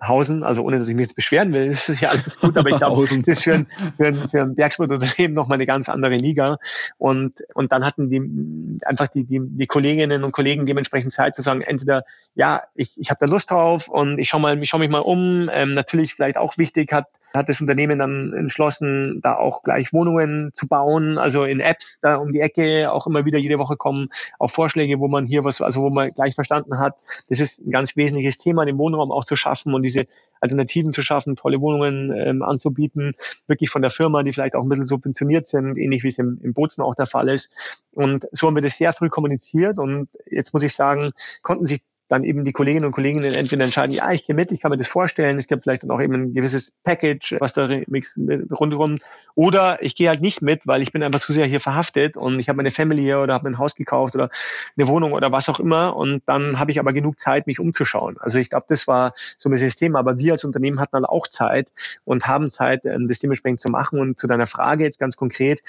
hausen. Also ohne, dass ich mich jetzt beschweren will, das ist ja alles gut, aber ich glaube, das ist für ein, für ein, für ein Bergsportunternehmen nochmal eine ganz andere Liga. Und, und dann hatten die einfach die, die, die Kolleginnen und Kollegen dementsprechend Zeit zu sagen, entweder, ja, ich, ich habe da Lust drauf, auf und ich schaue mal, ich schaue mich mal um. Ähm, natürlich vielleicht auch wichtig hat, hat das Unternehmen dann entschlossen, da auch gleich Wohnungen zu bauen, also in Apps da um die Ecke auch immer wieder jede Woche kommen auch Vorschläge, wo man hier was, also wo man gleich verstanden hat, das ist ein ganz wesentliches Thema, den Wohnraum auch zu schaffen und diese Alternativen zu schaffen, tolle Wohnungen ähm, anzubieten, wirklich von der Firma, die vielleicht auch ein bisschen subventioniert sind, ähnlich wie es im, im Bozen auch der Fall ist. Und so haben wir das sehr früh kommuniziert und jetzt muss ich sagen, konnten sich dann eben die Kolleginnen und Kollegen entweder entscheiden, ja, ich gehe mit, ich kann mir das vorstellen, es gibt vielleicht dann auch eben ein gewisses Package, was da rundherum, oder ich gehe halt nicht mit, weil ich bin einfach zu sehr hier verhaftet und ich habe meine Family hier oder habe ein Haus gekauft oder eine Wohnung oder was auch immer. Und dann habe ich aber genug Zeit, mich umzuschauen. Also ich glaube, das war so ein bisschen das Thema, aber wir als Unternehmen hatten dann auch Zeit und haben Zeit, ähm, das dementsprechend zu machen. Und zu deiner Frage jetzt ganz konkret,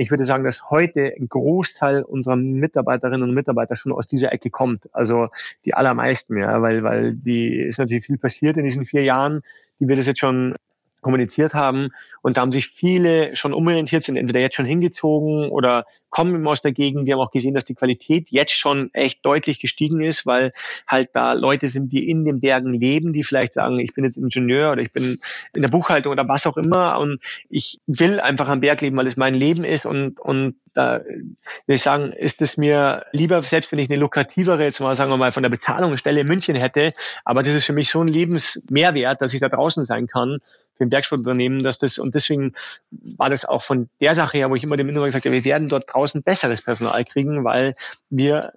ich würde sagen, dass heute ein Großteil unserer Mitarbeiterinnen und Mitarbeiter schon aus dieser Ecke kommt. Also die allermeisten, ja, weil, weil die ist natürlich viel passiert in diesen vier Jahren, die wir das jetzt schon kommuniziert haben. Und da haben sich viele schon umorientiert, sind entweder jetzt schon hingezogen oder kommen aus der Gegend. Wir haben auch gesehen, dass die Qualität jetzt schon echt deutlich gestiegen ist, weil halt da Leute sind, die in den Bergen leben, die vielleicht sagen, ich bin jetzt Ingenieur oder ich bin in der Buchhaltung oder was auch immer und ich will einfach am Berg leben, weil es mein Leben ist und, und da will ich sagen, ist es mir lieber, selbst wenn ich eine lukrativere, jetzt mal sagen wir mal von der Bezahlungsstelle in München hätte, aber das ist für mich so ein Lebensmehrwert, dass ich da draußen sein kann für ein Bergsportunternehmen, dass das, und deswegen war das auch von der Sache her, wo ich immer dem Inhaber gesagt habe, wir werden dort draußen besseres Personal kriegen, weil wir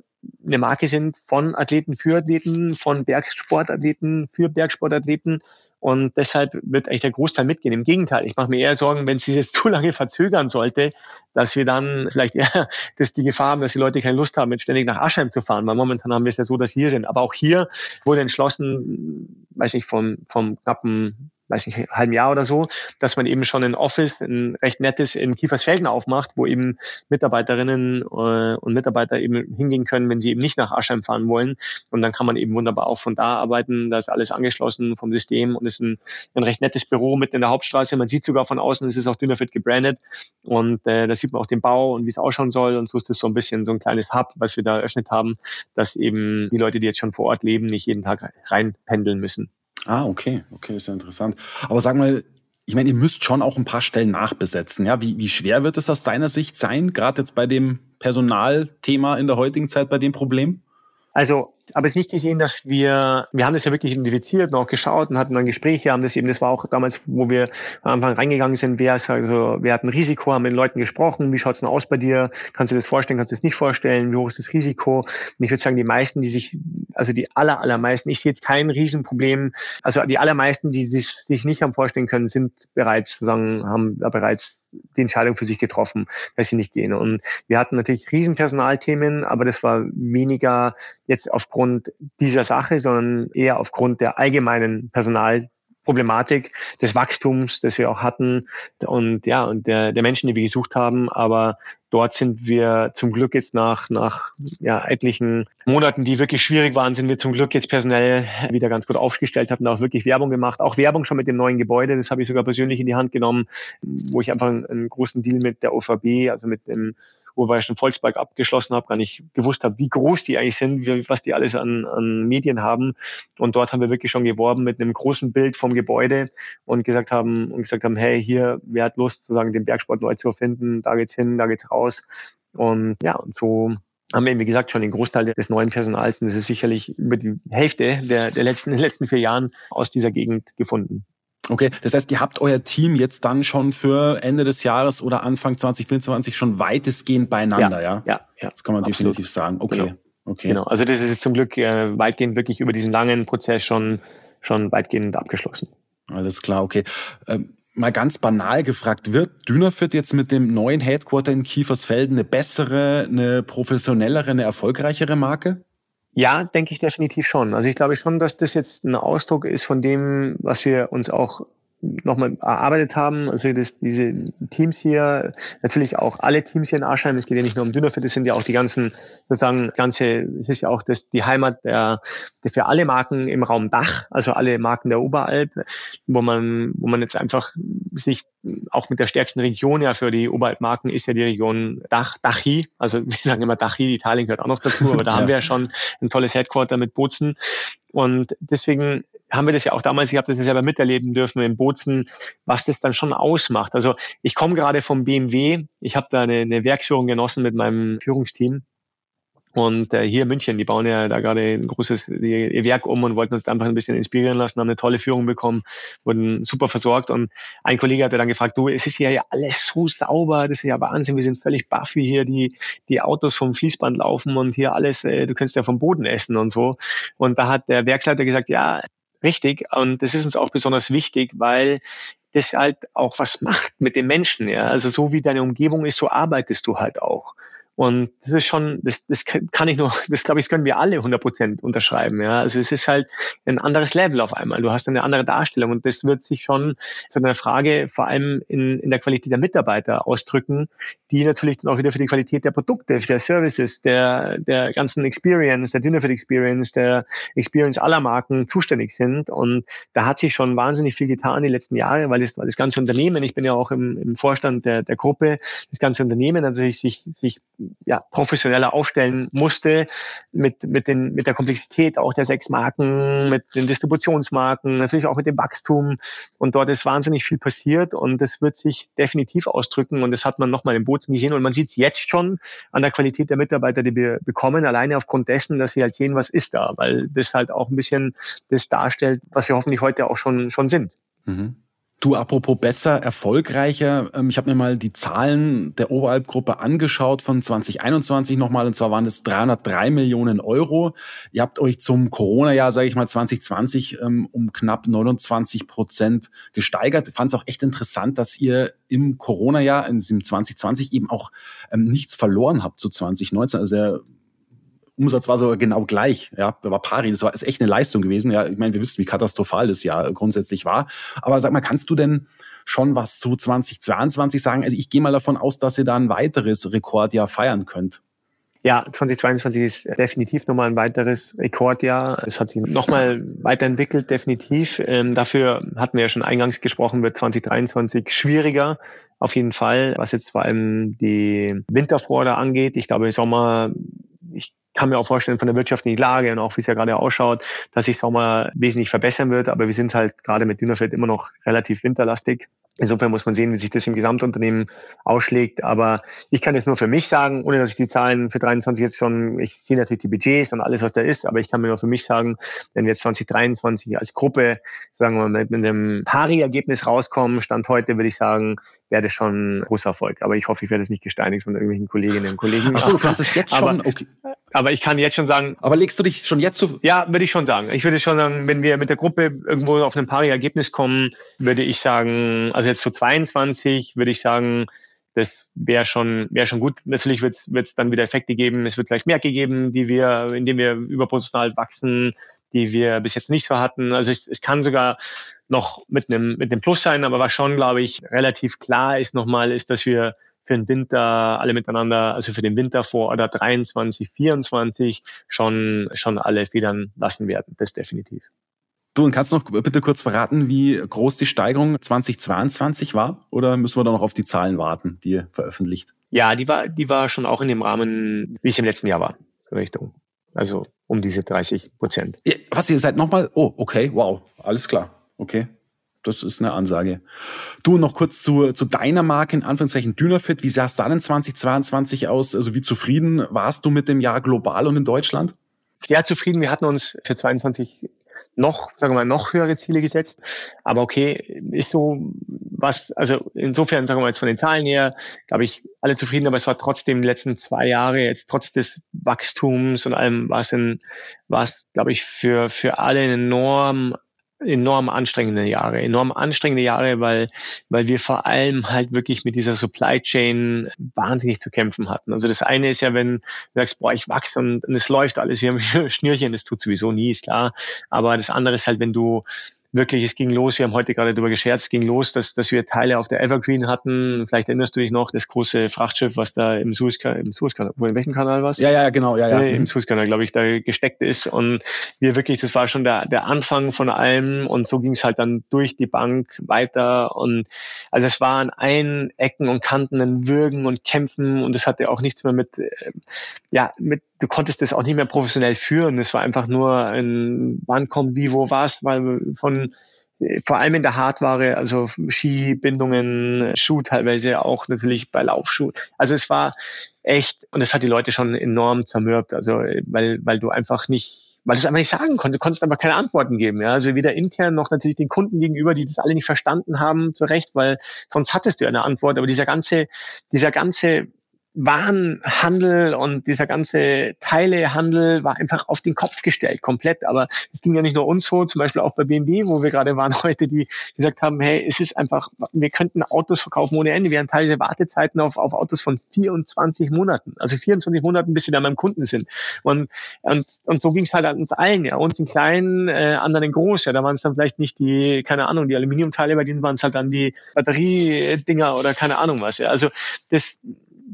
eine Marke sind von Athleten für Athleten, von Bergsportathleten für Bergsportathleten und deshalb wird eigentlich der Großteil mitgehen. Im Gegenteil, ich mache mir eher Sorgen, wenn es sich jetzt zu lange verzögern sollte, dass wir dann vielleicht eher dass die Gefahr haben, dass die Leute keine Lust haben, jetzt ständig nach Aschheim zu fahren, weil momentan haben wir es ja so, dass hier sind. Aber auch hier wurde entschlossen, weiß ich, vom, vom knappen weiß nicht, halben Jahr oder so, dass man eben schon ein Office, ein recht nettes in Kiefersfelden aufmacht, wo eben Mitarbeiterinnen äh, und Mitarbeiter eben hingehen können, wenn sie eben nicht nach Aschheim fahren wollen. Und dann kann man eben wunderbar auch von da arbeiten. Da ist alles angeschlossen vom System und ist ein, ein recht nettes Büro mitten in der Hauptstraße. Man sieht sogar von außen, es ist auch Dynafit gebrandet. Und äh, da sieht man auch den Bau und wie es ausschauen soll. Und so ist es so ein bisschen so ein kleines Hub, was wir da eröffnet haben, dass eben die Leute, die jetzt schon vor Ort leben, nicht jeden Tag reinpendeln müssen. Ah, okay, okay, ist ja interessant. Aber sag mal, ich meine, ihr müsst schon auch ein paar Stellen nachbesetzen. Ja, wie, wie schwer wird es aus deiner Sicht sein, gerade jetzt bei dem Personalthema in der heutigen Zeit, bei dem Problem? Also aber es nicht gesehen, dass wir, wir haben das ja wirklich identifiziert und auch geschaut und hatten dann Gespräche, haben das eben, das war auch damals, wo wir am Anfang reingegangen sind, wer ist also, wer hat ein Risiko, haben mit Leuten gesprochen, wie schaut's denn aus bei dir, kannst du das vorstellen, kannst du das nicht vorstellen, wie hoch ist das Risiko? Und ich würde sagen, die meisten, die sich, also die aller, allermeisten, ich sehe jetzt kein Riesenproblem, also die allermeisten, die sich, sich nicht haben vorstellen können, sind bereits, sozusagen, haben da bereits die Entscheidung für sich getroffen, dass sie nicht gehen. Und wir hatten natürlich Riesenpersonalthemen, aber das war weniger jetzt aufgrund dieser Sache, sondern eher aufgrund der allgemeinen Personal Problematik des Wachstums, das wir auch hatten und ja und der, der Menschen, die wir gesucht haben. Aber dort sind wir zum Glück jetzt nach nach ja, etlichen Monaten, die wirklich schwierig waren, sind wir zum Glück jetzt personell wieder ganz gut aufgestellt, haben auch wirklich Werbung gemacht, auch Werbung schon mit dem neuen Gebäude. Das habe ich sogar persönlich in die Hand genommen, wo ich einfach einen, einen großen Deal mit der OVB, also mit dem wo ich den Volkspark abgeschlossen habe, gar nicht gewusst habe, wie groß die eigentlich sind, wie, was die alles an, an Medien haben. Und dort haben wir wirklich schon geworben mit einem großen Bild vom Gebäude und gesagt haben, und gesagt haben, hey, hier, wer hat Lust, sozusagen den Bergsport neu zu erfinden, da geht's hin, da geht's raus. Und ja, und so haben wir, wie gesagt, schon den Großteil des neuen Personals, und das ist sicherlich über die Hälfte der, der letzten, letzten vier Jahren aus dieser Gegend gefunden. Okay, das heißt, ihr habt euer Team jetzt dann schon für Ende des Jahres oder Anfang 2024 schon weitestgehend beieinander, ja? Ja, ja. ja das kann man absolut. definitiv sagen. Okay. Genau. okay. Genau. Also das ist jetzt zum Glück äh, weitgehend wirklich über diesen langen Prozess schon, schon weitgehend abgeschlossen. Alles klar, okay. Ähm, mal ganz banal gefragt, wird Dynafit jetzt mit dem neuen Headquarter in Kiefersfelden eine bessere, eine professionellere, eine erfolgreichere Marke? Ja, denke ich definitiv schon. Also ich glaube schon, dass das jetzt ein Ausdruck ist von dem, was wir uns auch nochmal erarbeitet haben. Also das, diese Teams hier, natürlich auch alle Teams hier in Aschheim, es geht ja nicht nur um Dünnerfett, es sind ja auch die ganzen, sozusagen, ganze, es ist ja auch das, die Heimat der, der für alle Marken im Raum Dach, also alle Marken der Oberalp, wo man, wo man jetzt einfach sich auch mit der stärksten Region ja für die Oberalp-Marken ist ja die Region Dach, Dachi, also wir sagen immer Dachi, Italien gehört auch noch dazu, aber da ja. haben wir ja schon ein tolles Headquarter mit Bozen. Und deswegen haben wir das ja auch damals, ich habe das ja selber miterleben dürfen in Bozen, was das dann schon ausmacht. Also ich komme gerade vom BMW, ich habe da eine, eine Werksführung genossen mit meinem Führungsteam und äh, hier in München, die bauen ja da gerade ein großes ihr Werk um und wollten uns da einfach ein bisschen inspirieren lassen, haben eine tolle Führung bekommen, wurden super versorgt. Und ein Kollege hatte dann gefragt, du, es ist hier ja alles so sauber, das ist ja Wahnsinn, wir sind völlig baff, wie hier die, die Autos vom Fließband laufen und hier alles, äh, du kannst ja vom Boden essen und so. Und da hat der Werksleiter gesagt, ja, richtig. Und das ist uns auch besonders wichtig, weil das halt auch was macht mit den Menschen. Ja? Also so wie deine Umgebung ist, so arbeitest du halt auch. Und das ist schon, das, das kann ich nur, das glaube ich, das können wir alle 100 Prozent unterschreiben. Ja, also es ist halt ein anderes Level auf einmal. Du hast eine andere Darstellung und das wird sich schon so eine Frage vor allem in, in der Qualität der Mitarbeiter ausdrücken, die natürlich dann auch wieder für die Qualität der Produkte, der Services, der, der ganzen Experience, der Dinnerfit Experience, der Experience aller Marken zuständig sind. Und da hat sich schon wahnsinnig viel getan die letzten Jahre, weil das, weil das ganze Unternehmen, ich bin ja auch im, im Vorstand der, der Gruppe, das ganze Unternehmen natürlich sich, sich ja, professioneller aufstellen musste mit, mit, den, mit der Komplexität auch der sechs Marken, mit den Distributionsmarken, natürlich auch mit dem Wachstum. Und dort ist wahnsinnig viel passiert und das wird sich definitiv ausdrücken. Und das hat man nochmal im Bozen gesehen. Und man sieht es jetzt schon an der Qualität der Mitarbeiter, die wir bekommen, alleine aufgrund dessen, dass sie halt sehen, was ist da, weil das halt auch ein bisschen das darstellt, was wir hoffentlich heute auch schon, schon sind. Mhm. Du, apropos besser, erfolgreicher. Ähm, ich habe mir mal die Zahlen der Oberalp-Gruppe angeschaut von 2021 nochmal. Und zwar waren es 303 Millionen Euro. Ihr habt euch zum Corona-Jahr, sage ich mal, 2020 ähm, um knapp 29 Prozent gesteigert. Fand es auch echt interessant, dass ihr im Corona-Jahr, in diesem 2020 eben auch ähm, nichts verloren habt zu 2019. Also der Umsatz war sogar genau gleich. Ja, war pari. Das war ist echt eine Leistung gewesen. Ja, ich meine, wir wissen, wie katastrophal das Jahr grundsätzlich war. Aber sag mal, kannst du denn schon was zu 2022 sagen? Also ich gehe mal davon aus, dass ihr da ein weiteres Rekordjahr feiern könnt. Ja, 2022 ist definitiv nochmal ein weiteres Rekordjahr. Es hat sich nochmal weiterentwickelt, definitiv. Ähm, dafür hatten wir ja schon eingangs gesprochen, wird 2023 schwieriger. Auf jeden Fall, was jetzt vor allem die Winterfreude angeht. Ich glaube, Sommer, ich kann mir auch vorstellen von der wirtschaftlichen Lage und auch wie es ja gerade ausschaut, dass sich Sommer wesentlich verbessern wird. Aber wir sind halt gerade mit Dünnerfeld immer noch relativ winterlastig. Insofern muss man sehen, wie sich das im Gesamtunternehmen ausschlägt. Aber ich kann jetzt nur für mich sagen, ohne dass ich die Zahlen für 23 jetzt schon, ich sehe natürlich die Budgets und alles, was da ist, aber ich kann mir nur für mich sagen, wenn wir jetzt 2023 als Gruppe, sagen wir mal, mit, einem Pari-Ergebnis rauskommen, Stand heute würde ich sagen, wäre das schon ein großer Erfolg. Aber ich hoffe, ich werde es nicht gesteinigt von irgendwelchen Kolleginnen und Kollegen. Ach so, du kannst es jetzt schon, aber, okay. Aber ich kann jetzt schon sagen. Aber legst du dich schon jetzt zu? Ja, würde ich schon sagen. Ich würde schon sagen, wenn wir mit der Gruppe irgendwo auf ein Pari-Ergebnis kommen, würde ich sagen, also jetzt zu 22, würde ich sagen, das wäre schon, wäre schon gut. Natürlich wird es dann wieder Effekte geben. Es wird gleich Märkte geben, die wir, indem wir überproportional wachsen, die wir bis jetzt nicht so hatten. Also es, es kann sogar noch mit einem, mit Plus sein, aber was schon, glaube ich, relativ klar ist nochmal, ist, dass wir für den Winter alle miteinander, also für den Winter vor oder 23, 24 schon, schon alle Federn lassen werden. Das definitiv. Du, und kannst du noch bitte kurz verraten, wie groß die Steigerung 2022 war? Oder müssen wir da noch auf die Zahlen warten, die ihr veröffentlicht? Ja, die war, die war schon auch in dem Rahmen, wie es im letzten Jahr war, Richtung. Also um diese 30 Prozent. Was, ihr seid nochmal? Oh, okay, wow, alles klar. Okay das ist eine Ansage. Du noch kurz zu, zu deiner Marke, in Anführungszeichen Dynafit. Wie sah es da denn 2022 aus? Also wie zufrieden warst du mit dem Jahr global und in Deutschland? Ja, zufrieden. Wir hatten uns für 22 noch, sagen wir mal, noch höhere Ziele gesetzt. Aber okay, ist so was, also insofern, sagen wir mal jetzt von den Zahlen her, glaube ich, alle zufrieden, aber es war trotzdem die letzten zwei Jahre, jetzt trotz des Wachstums und allem, war es, in, war es, glaube ich, für, für alle enorm enorm anstrengende Jahre, enorm anstrengende Jahre, weil, weil wir vor allem halt wirklich mit dieser Supply Chain wahnsinnig zu kämpfen hatten. Also das eine ist ja, wenn du sagst, boah, ich wachse und, und es läuft alles, wir haben Schnürchen, das tut sowieso nie, ist klar. Aber das andere ist halt, wenn du wirklich, es ging los, wir haben heute gerade darüber gescherzt, es ging los, dass, dass wir Teile auf der Evergreen hatten. Vielleicht erinnerst du dich noch, das große Frachtschiff, was da im Suezkanal, im Suezkanal, in welchem Kanal war Ja, ja, genau, ja, ja. Äh, Im Suezkanal, glaube ich, da gesteckt ist. Und wir wirklich, das war schon der, der Anfang von allem. Und so ging es halt dann durch die Bank weiter. Und also es war an allen Ecken und Kanten ein Würgen und Kämpfen. Und es hatte auch nichts mehr mit, äh, ja, mit du konntest das auch nicht mehr professionell führen. Es war einfach nur ein, wann kommt wie, wo was, weil von vor allem in der Hardware, also Skibindungen, Schuh teilweise auch natürlich bei Laufschuhen. Also es war echt, und das hat die Leute schon enorm zermürbt, also weil, weil du einfach nicht, weil du es einfach nicht sagen konntest, du konntest einfach keine Antworten geben. Ja? Also weder intern noch natürlich den Kunden gegenüber, die das alle nicht verstanden haben, zu Recht, weil sonst hattest du eine Antwort. Aber dieser ganze, dieser ganze Warenhandel und dieser ganze Teilehandel war einfach auf den Kopf gestellt, komplett. Aber es ging ja nicht nur uns so, zum Beispiel auch bei BMW, wo wir gerade waren heute, die gesagt haben, hey, es ist einfach, wir könnten Autos verkaufen ohne Ende. Wir haben teilweise Wartezeiten auf, auf Autos von 24 Monaten. Also 24 Monaten, bis sie dann beim Kunden sind. Und, und, und so ging es halt an uns allen, ja. Uns in kleinen, äh, anderen in groß. Ja, da waren es dann vielleicht nicht die, keine Ahnung, die Aluminiumteile, bei denen waren es halt dann die Batteriedinger oder keine Ahnung was. Ja. Also das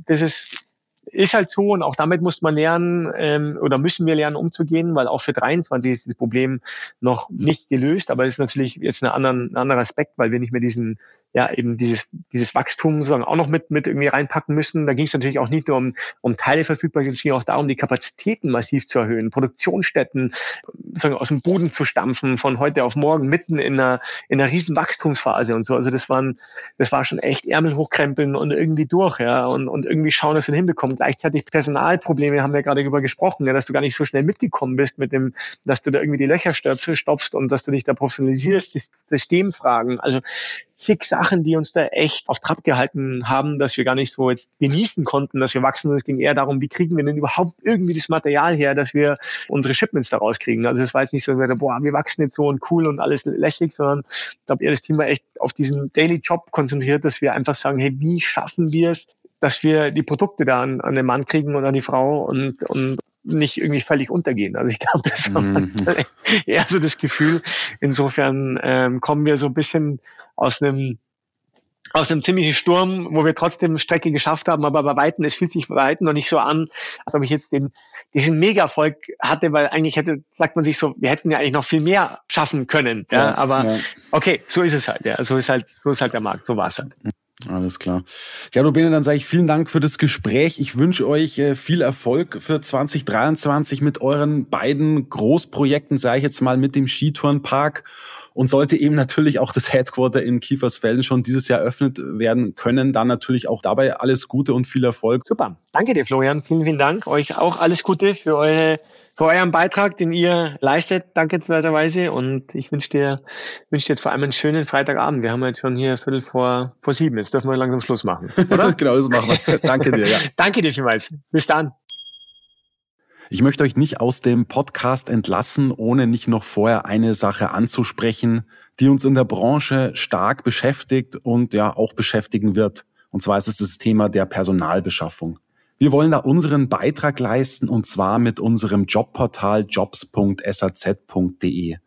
das ist, ist halt so und auch damit muss man lernen ähm, oder müssen wir lernen umzugehen, weil auch für 23 ist das Problem noch nicht gelöst, aber es ist natürlich jetzt ein, anderen, ein anderer Aspekt, weil wir nicht mehr diesen ja eben dieses, dieses Wachstum sozusagen auch noch mit, mit irgendwie reinpacken müssen. Da ging es natürlich auch nicht nur um, um Teileverfügbarkeit, es ging auch darum, die Kapazitäten massiv zu erhöhen, Produktionsstätten sozusagen aus dem Boden zu stampfen, von heute auf morgen, mitten in einer, in einer riesen Wachstumsphase und so. Also das waren, das war schon echt Ärmel hochkrempeln und irgendwie durch, ja, und, und irgendwie schauen, dass wir hinbekommen. Gleichzeitig Personalprobleme haben wir gerade darüber gesprochen, ja, dass du gar nicht so schnell mitgekommen bist mit dem, dass du da irgendwie die Löcher stopfst und dass du dich da professionalisierst, Systemfragen. Also zig Sachen, die uns da echt auf Trab gehalten haben, dass wir gar nicht so jetzt genießen konnten, dass wir wachsen. Es ging eher darum, wie kriegen wir denn überhaupt irgendwie das Material her, dass wir unsere Shipments daraus kriegen. Also es war jetzt nicht so, boah, wir wachsen jetzt so und cool und alles lässig, sondern ich glaube eher das Thema echt auf diesen Daily Job konzentriert, dass wir einfach sagen, hey, wie schaffen wir es, dass wir die Produkte da an, an den Mann kriegen und an die Frau und, und nicht irgendwie völlig untergehen. Also ich glaube, das mhm. eher so das Gefühl. Insofern ähm, kommen wir so ein bisschen aus einem aus einem ziemlichen Sturm, wo wir trotzdem Strecke geschafft haben, aber bei Weitem, es fühlt sich bei Weitem noch nicht so an, als ob ich jetzt den, diesen Mega-Erfolg hatte, weil eigentlich hätte, sagt man sich so, wir hätten ja eigentlich noch viel mehr schaffen können. Ja, ja aber ja. okay, so ist es halt, ja. So ist halt, so ist halt der Markt, so war es halt. Alles klar. Ja, Rubene, dann sage ich vielen Dank für das Gespräch. Ich wünsche euch äh, viel Erfolg für 2023 mit euren beiden Großprojekten, sage ich jetzt mal, mit dem Skitourenpark und sollte eben natürlich auch das Headquarter in Kiefersfelden schon dieses Jahr eröffnet werden können, dann natürlich auch dabei alles Gute und viel Erfolg. Super. Danke dir, Florian. Vielen, vielen Dank. Euch auch alles Gute für eure für euren Beitrag, den ihr leistet, dankenswerterweise. Und ich wünsche dir, wünsche dir jetzt vor allem einen schönen Freitagabend. Wir haben jetzt schon hier Viertel vor, vor sieben. Jetzt dürfen wir langsam Schluss machen, oder? genau, das machen wir. Danke dir, ja. Danke dir vielmals. Bis dann. Ich möchte euch nicht aus dem Podcast entlassen, ohne nicht noch vorher eine Sache anzusprechen, die uns in der Branche stark beschäftigt und ja auch beschäftigen wird. Und zwar ist es das Thema der Personalbeschaffung. Wir wollen da unseren Beitrag leisten und zwar mit unserem Jobportal jobs.saz.de.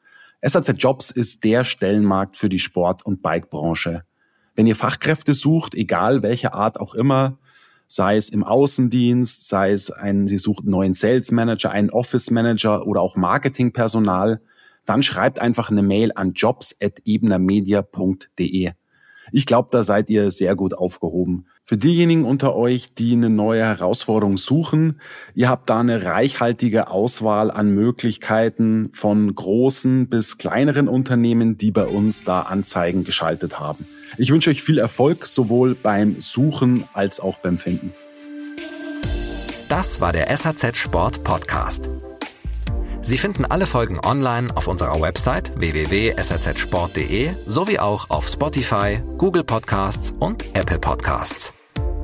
SAZ Jobs ist der Stellenmarkt für die Sport- und Bikebranche. Wenn ihr Fachkräfte sucht, egal welche Art auch immer, sei es im Außendienst, sei es ein, Sie sucht einen neuen Sales Manager, einen Office Manager oder auch Marketingpersonal, dann schreibt einfach eine Mail an jobs.ebenermedia.de. Ich glaube, da seid ihr sehr gut aufgehoben. Für diejenigen unter euch, die eine neue Herausforderung suchen, ihr habt da eine reichhaltige Auswahl an Möglichkeiten von großen bis kleineren Unternehmen, die bei uns da Anzeigen geschaltet haben. Ich wünsche euch viel Erfolg sowohl beim Suchen als auch beim Finden. Das war der SAZ Sport Podcast. Sie finden alle Folgen online auf unserer Website www.sazsport.de sowie auch auf Spotify, Google Podcasts und Apple Podcasts.